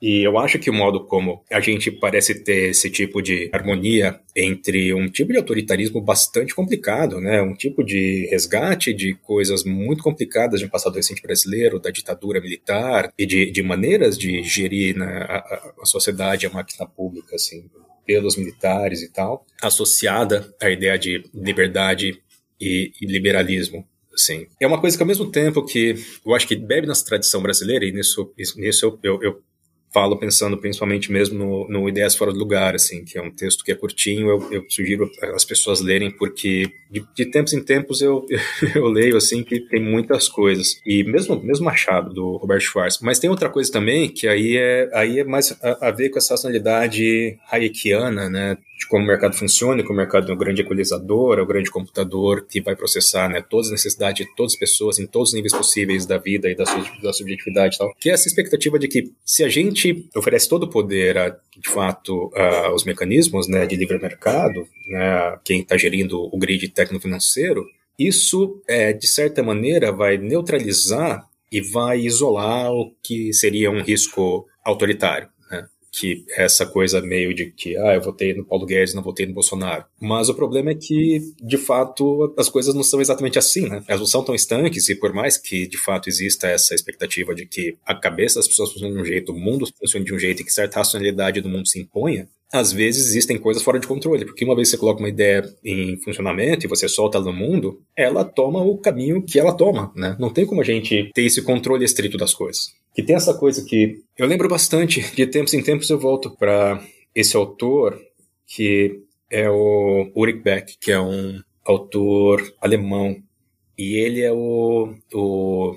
E eu acho que o modo como a gente parece ter esse tipo de harmonia entre um tipo de autoritarismo bastante complicado, né? Um tipo de resgate de coisas muito complicadas de um passado recente brasileiro, da ditadura militar e de, de maneiras de gerir né, a, a sociedade, a máquina pública, assim, pelos militares e tal, associada à ideia de liberdade e, e liberalismo. Assim. É uma coisa que, ao mesmo tempo que eu acho que bebe na tradição brasileira, e nisso, nisso eu, eu, eu falo pensando principalmente mesmo no, no, Ideias Fora do Lugar, assim, que é um texto que é curtinho, eu, eu sugiro as pessoas lerem, porque de, de tempos em tempos eu, eu leio, assim, que tem muitas coisas. E mesmo, mesmo Machado, do Robert Schwartz. Mas tem outra coisa também, que aí é, aí é mais a, a ver com essa personalidade hayekiana, né, de como o mercado funciona, que o mercado é um grande equalizador, é um grande computador que vai processar né, todas as necessidades de todas as pessoas em todos os níveis possíveis da vida e da, da subjetividade e tal. Que é essa expectativa de que se a gente oferece todo o poder, a, de fato, aos mecanismos né, de livre mercado, né, quem está gerindo o grid tecnofinanceiro, isso, é, de certa maneira, vai neutralizar e vai isolar o que seria um risco autoritário que essa coisa meio de que, ah, eu votei no Paulo Guedes, não votei no Bolsonaro. Mas o problema é que, de fato, as coisas não são exatamente assim, né? Elas não são tão estanques e por mais que, de fato, exista essa expectativa de que a cabeça das pessoas funcione de um jeito, o mundo funcione de um jeito e que certa racionalidade do mundo se imponha, às vezes existem coisas fora de controle, porque uma vez você coloca uma ideia em funcionamento e você solta ela no mundo, ela toma o caminho que ela toma, né? Não tem como a gente ter esse controle estrito das coisas. Que tem essa coisa que eu lembro bastante, de tempos em tempos eu volto para esse autor que é o Ulrich Beck, que é um autor alemão, e ele é o, o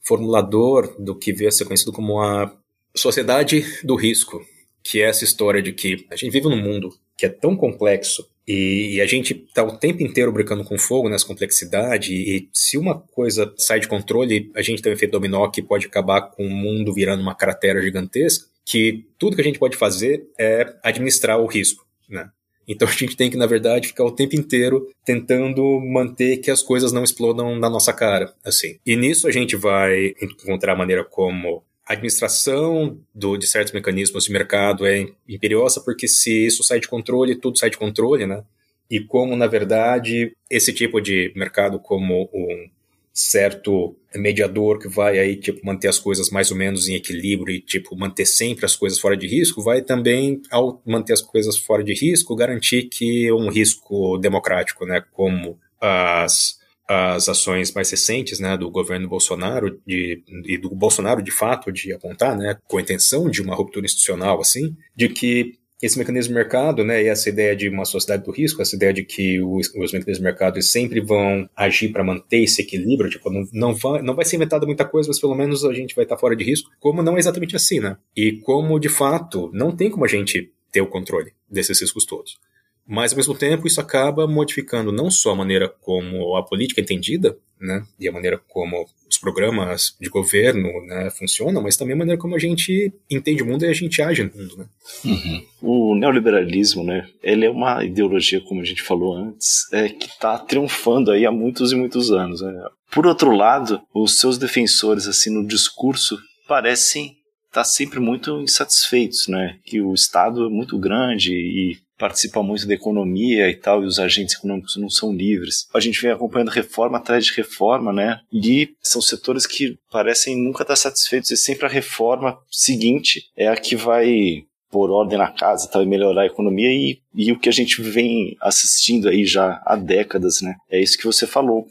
formulador do que veio a ser conhecido como a sociedade do risco, que é essa história de que a gente vive num mundo que é tão complexo e, a gente está o tempo inteiro brincando com fogo nessa complexidade e se uma coisa sai de controle, a gente tem um efeito dominó que pode acabar com o mundo virando uma cratera gigantesca, que tudo que a gente pode fazer é administrar o risco, né? Então a gente tem que, na verdade, ficar o tempo inteiro tentando manter que as coisas não explodam na nossa cara, assim. E nisso a gente vai encontrar a maneira como a administração do, de certos mecanismos de mercado é imperiosa, porque se isso sai de controle, tudo sai de controle, né? E como, na verdade, esse tipo de mercado como um certo mediador que vai aí, tipo, manter as coisas mais ou menos em equilíbrio e, tipo, manter sempre as coisas fora de risco, vai também, ao manter as coisas fora de risco, garantir que um risco democrático, né, como as as ações mais recentes né, do governo Bolsonaro de, e do Bolsonaro de fato de apontar, né, com a intenção de uma ruptura institucional assim, de que esse mecanismo de mercado, né, e essa ideia de uma sociedade do risco, essa ideia de que os, os mecanismos de mercado sempre vão agir para manter esse equilíbrio, tipo, não, não, vai, não vai ser inventada muita coisa, mas pelo menos a gente vai estar fora de risco, como não é exatamente assim, né? E como, de fato, não tem como a gente ter o controle desses riscos todos. Mas, ao mesmo tempo, isso acaba modificando não só a maneira como a política é entendida, né, e a maneira como os programas de governo né, funcionam, mas também a maneira como a gente entende o mundo e a gente age no mundo. Né? Uhum. O neoliberalismo, né, ele é uma ideologia, como a gente falou antes, é, que está triunfando aí há muitos e muitos anos. Né? Por outro lado, os seus defensores, assim, no discurso, parecem estar tá sempre muito insatisfeitos, né? Que o Estado é muito grande e participa muito da economia e tal, e os agentes econômicos não são livres. A gente vem acompanhando reforma atrás de reforma, né? E são setores que parecem nunca estar satisfeitos, e sempre a reforma seguinte é a que vai pôr ordem na casa, tal, e melhorar a economia, e, e o que a gente vem assistindo aí já há décadas, né? É isso que você falou.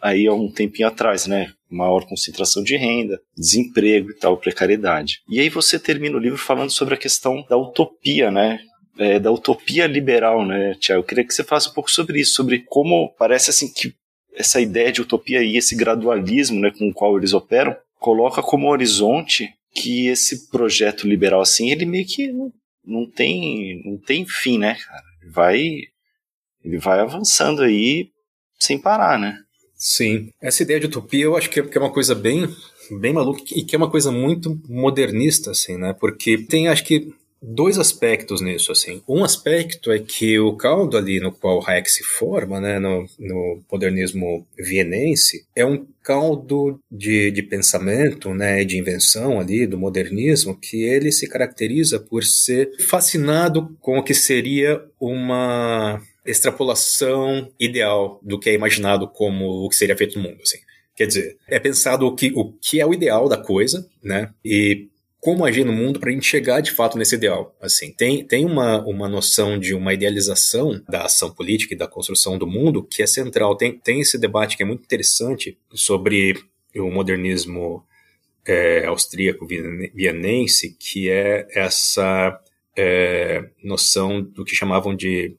aí há um tempinho atrás, né? Maior concentração de renda, desemprego e tal, precariedade. E aí você termina o livro falando sobre a questão da utopia, né? É, da utopia liberal, né, Tiago? Eu queria que você falasse um pouco sobre isso, sobre como parece assim que essa ideia de utopia e esse gradualismo né, com o qual eles operam coloca como horizonte que esse projeto liberal assim, ele meio que não, não tem não tem fim, né, cara? Vai ele vai avançando aí sem parar, né? Sim. Essa ideia de utopia eu acho que é, que é uma coisa bem bem maluca e que é uma coisa muito modernista assim, né? Porque tem acho que dois aspectos nisso, assim. Um aspecto é que o caldo ali no qual Hayek se forma, né, no, no modernismo vienense, é um caldo de, de pensamento, né, de invenção ali do modernismo, que ele se caracteriza por ser fascinado com o que seria uma extrapolação ideal do que é imaginado como o que seria feito no mundo, assim. Quer dizer, é pensado o que, o que é o ideal da coisa, né? E como agir no mundo para a gente chegar de fato nesse ideal. Assim, tem, tem uma, uma noção de uma idealização da ação política e da construção do mundo que é central. Tem, tem esse debate que é muito interessante sobre o modernismo é, austríaco vienense, que é essa é, noção do que chamavam de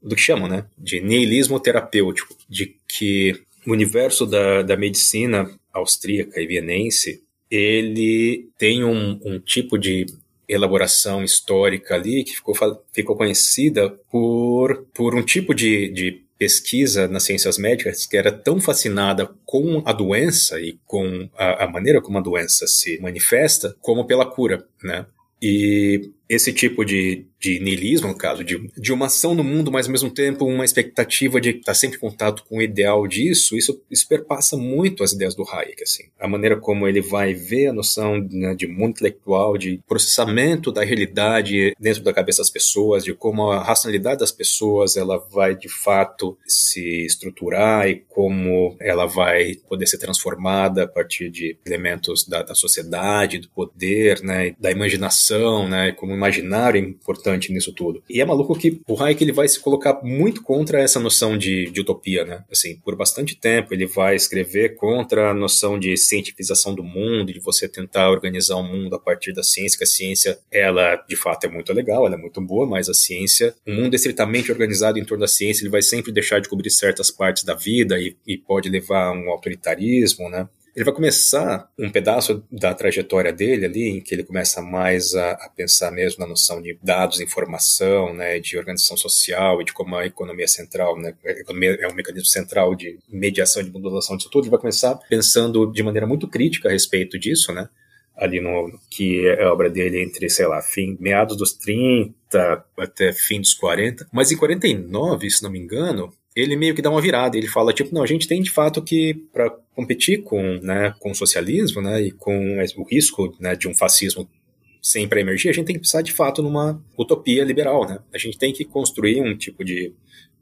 do que chamam, né, de nihilismo terapêutico, de que o universo da, da medicina austríaca e vienense ele tem um, um tipo de elaboração histórica ali que ficou, ficou conhecida por, por um tipo de, de pesquisa nas ciências médicas que era tão fascinada com a doença e com a, a, maneira como a doença se manifesta como pela cura, né? E esse tipo de, de niilismo, no caso, de, de uma ação no mundo, mas ao mesmo tempo uma expectativa de estar sempre em contato com o ideal disso, isso, isso perpassa muito as ideias do Hayek, assim. A maneira como ele vai ver a noção né, de mundo intelectual, de processamento da realidade dentro da cabeça das pessoas, de como a racionalidade das pessoas ela vai de fato se estruturar e como ela vai poder ser transformada a partir de elementos da, da sociedade, do poder, né, da imaginação, né, como imaginário é importante nisso tudo. E é maluco que o Hayek ele vai se colocar muito contra essa noção de, de utopia, né? Assim, por bastante tempo ele vai escrever contra a noção de cientificação do mundo, de você tentar organizar o mundo a partir da ciência, que a ciência, ela de fato é muito legal, ela é muito boa, mas a ciência, um mundo estritamente organizado em torno da ciência, ele vai sempre deixar de cobrir certas partes da vida e, e pode levar a um autoritarismo, né? Ele vai começar um pedaço da trajetória dele ali, em que ele começa mais a, a, pensar mesmo na noção de dados, informação, né, de organização social e de como a economia central, né, economia é um mecanismo central de mediação de modulação disso tudo. Ele vai começar pensando de maneira muito crítica a respeito disso, né, ali no que é a obra dele entre, sei lá, fim, meados dos 30 até fim dos 40. Mas em 49, se não me engano, ele meio que dá uma virada. Ele fala, tipo, não, a gente tem de fato que, para competir com, né, com o socialismo, né, e com o risco, né, de um fascismo sempre emergir, a gente tem que pensar de fato numa utopia liberal, né? A gente tem que construir um tipo de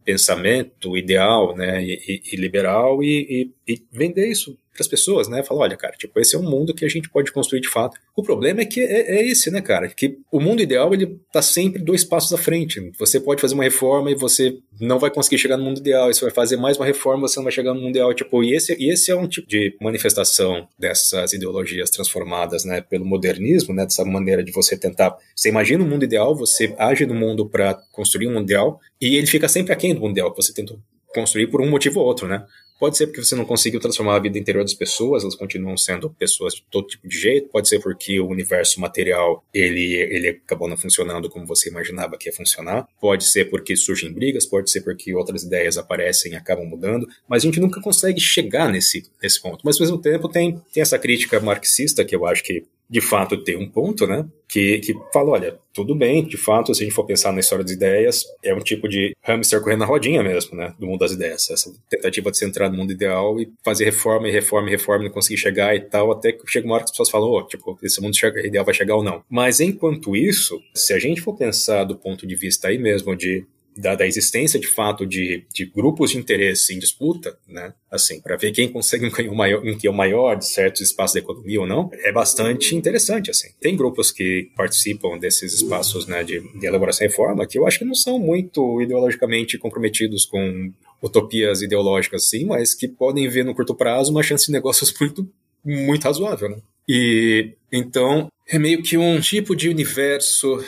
pensamento ideal, né, e, e, e liberal e, e, vender isso para as pessoas, né? Falar, olha, cara, tipo, esse é um mundo que a gente pode construir de fato. O problema é que é, é esse, né, cara? Que o mundo ideal, ele tá sempre dois passos à frente. Você pode fazer uma reforma e você não vai conseguir chegar no mundo ideal. E você vai fazer mais uma reforma, você não vai chegar no mundo ideal. Tipo, e esse, e esse é um tipo de manifestação dessas ideologias transformadas, né, pelo modernismo, né, dessa maneira de você tentar. Você imagina um mundo ideal, você age no mundo para construir um mundo ideal, e ele fica sempre aquém do mundo ideal que você tentou construir por um motivo ou outro, né? Pode ser porque você não conseguiu transformar a vida interior das pessoas, elas continuam sendo pessoas de todo tipo de jeito. Pode ser porque o universo material ele, ele acabou não funcionando como você imaginava que ia funcionar. Pode ser porque surgem brigas, pode ser porque outras ideias aparecem e acabam mudando. Mas a gente nunca consegue chegar nesse, nesse ponto. Mas ao mesmo tempo tem, tem essa crítica marxista que eu acho que de fato tem um ponto, né? Que, que fala, olha, tudo bem, de fato, se a gente for pensar na história das ideias, é um tipo de hamster correndo na rodinha mesmo, né? Do mundo das ideias. Essa tentativa de se entrar mundo ideal e fazer reforma e reforma e reforma e não conseguir chegar e tal, até que chega uma hora que as pessoas falam, oh, tipo, esse mundo ideal vai chegar ou não. Mas enquanto isso, se a gente for pensar do ponto de vista aí mesmo de da, da, existência de fato de, de, grupos de interesse em disputa, né? Assim, para ver quem consegue um canhão maior, um canhão maior de certos espaços da economia ou não, é bastante interessante, assim. Tem grupos que participam desses espaços, né, de, de elaboração e reforma que eu acho que não são muito ideologicamente comprometidos com utopias ideológicas, sim, mas que podem ver no curto prazo uma chance de negócios muito, muito razoável, né? E então é meio que um tipo de universo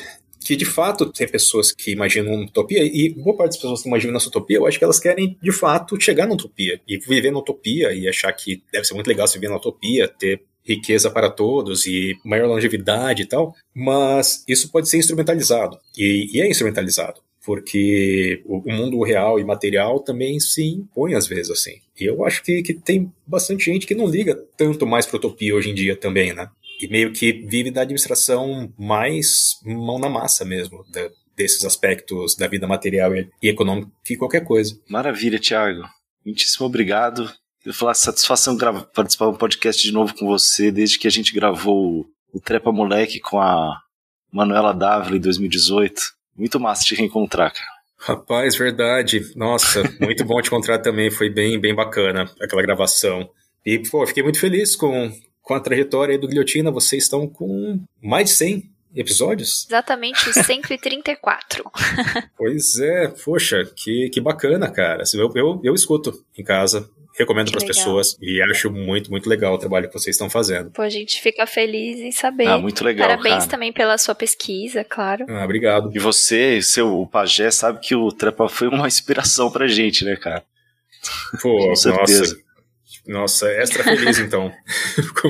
que de fato tem pessoas que imaginam uma utopia, e boa parte das pessoas que imaginam essa utopia, eu acho que elas querem de fato chegar na utopia e viver na utopia e achar que deve ser muito legal se viver na utopia, ter riqueza para todos e maior longevidade e tal, mas isso pode ser instrumentalizado e, e é instrumentalizado porque o, mundo real e material também se impõe às vezes assim. E eu acho que, que tem bastante gente que não liga tanto mais para utopia hoje em dia também, né? E meio que vive da administração mais mão na massa mesmo, da, desses aspectos da vida material e, e econômica que qualquer coisa. Maravilha, Thiago. Muitíssimo obrigado. Eu falar satisfação participar do podcast de novo com você, desde que a gente gravou o Trepa Moleque com a Manuela Dávila em 2018. Muito massa te reencontrar, cara. Rapaz, verdade. Nossa, muito bom te encontrar também. Foi bem, bem bacana aquela gravação. E, pô, fiquei muito feliz com, com a trajetória do Guilhotina. Vocês estão com mais de 100 episódios? Exatamente 134. pois é, poxa, que, que bacana, cara. Eu, eu, eu escuto em casa recomendo para as pessoas e acho muito, muito legal o trabalho que vocês estão fazendo. Pô, a gente fica feliz em saber. Ah, muito legal. Parabéns cara. também pela sua pesquisa, claro. Ah, obrigado. E você, seu o Pajé, sabe que o Trepa foi uma inspiração pra gente, né, cara? Pô, Com certeza. Nossa, nossa, extra feliz então.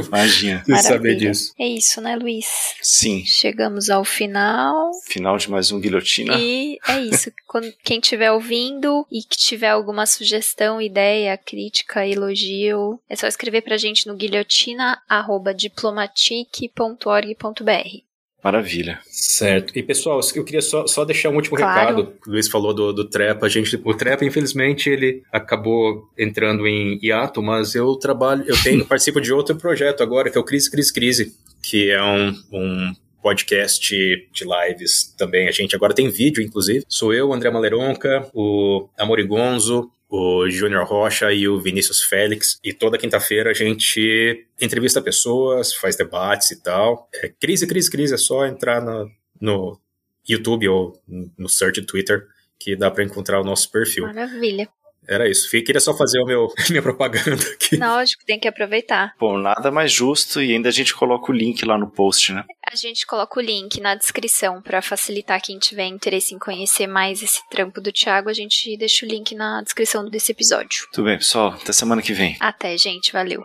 Imagina. De saber disso. É isso, né, Luiz? Sim. Chegamos ao final. Final de mais um Guilhotina. E é isso. Quando, quem estiver ouvindo e que tiver alguma sugestão, ideia, crítica, elogio, é só escrever pra gente no guilhotina.diplomatic.org.br. Maravilha. Certo. E pessoal, eu queria só, só deixar um último claro. recado. O Luiz falou do, do Trepa. A gente, o Trepa, infelizmente, ele acabou entrando em hiato, mas eu trabalho, eu tenho, participo de outro projeto agora, que é o Crise, Crise, Crise, que é um, um podcast de lives também. A gente agora tem vídeo, inclusive. Sou eu, André Maleronca, o Amorigonzo, o Júnior Rocha e o Vinícius Félix. E toda quinta-feira a gente entrevista pessoas, faz debates e tal. É, crise, crise, crise. É só entrar no, no YouTube ou no search do Twitter que dá para encontrar o nosso perfil. Maravilha. Era isso. Queria só fazer o meu, minha propaganda aqui. Lógico, tem que aproveitar. Bom, nada mais justo e ainda a gente coloca o link lá no post, né? A gente coloca o link na descrição para facilitar quem tiver interesse em conhecer mais esse trampo do Thiago. A gente deixa o link na descrição desse episódio. Tudo bem, pessoal. Até semana que vem. Até, gente. Valeu.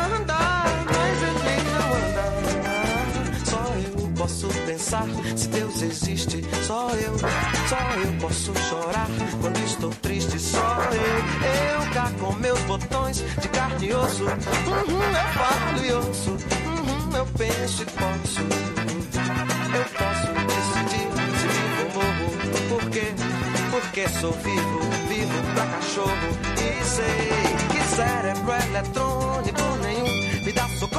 pensar se Deus existe. Só eu, só eu posso chorar quando estou triste. Só eu, eu cá com meus botões de carne e osso. Uhum, eu falo e ouço. Uhum, eu penso e posso. Eu posso decidir se vivo ou morro. Por quê? Porque sou vivo, vivo pra cachorro. E sei cérebro eletrônico nenhum me dá socorro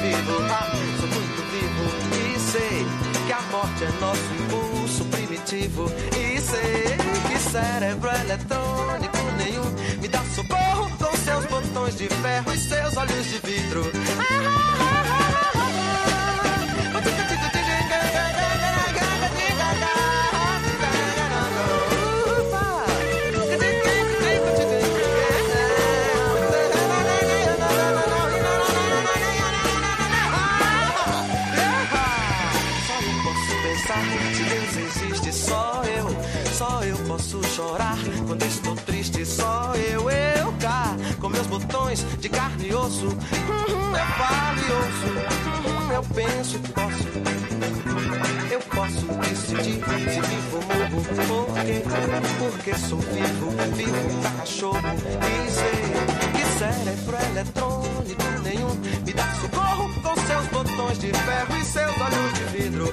vivo, ah, sou muito vivo e sei que a morte é nosso impulso primitivo e sei que cérebro eletrônico nenhum me dá socorro com seus botões de ferro e seus olhos de vidro. Ah, ah, ah. chorar Uhum, é valioso. Uhum, eu penso e posso, eu posso decidir se vivo ou morro. Por quê? Porque sou vivo, vivo pra cachorro. sei que cérebro eletrônico nenhum me dá socorro com seus botões de ferro e seus olhos de vidro.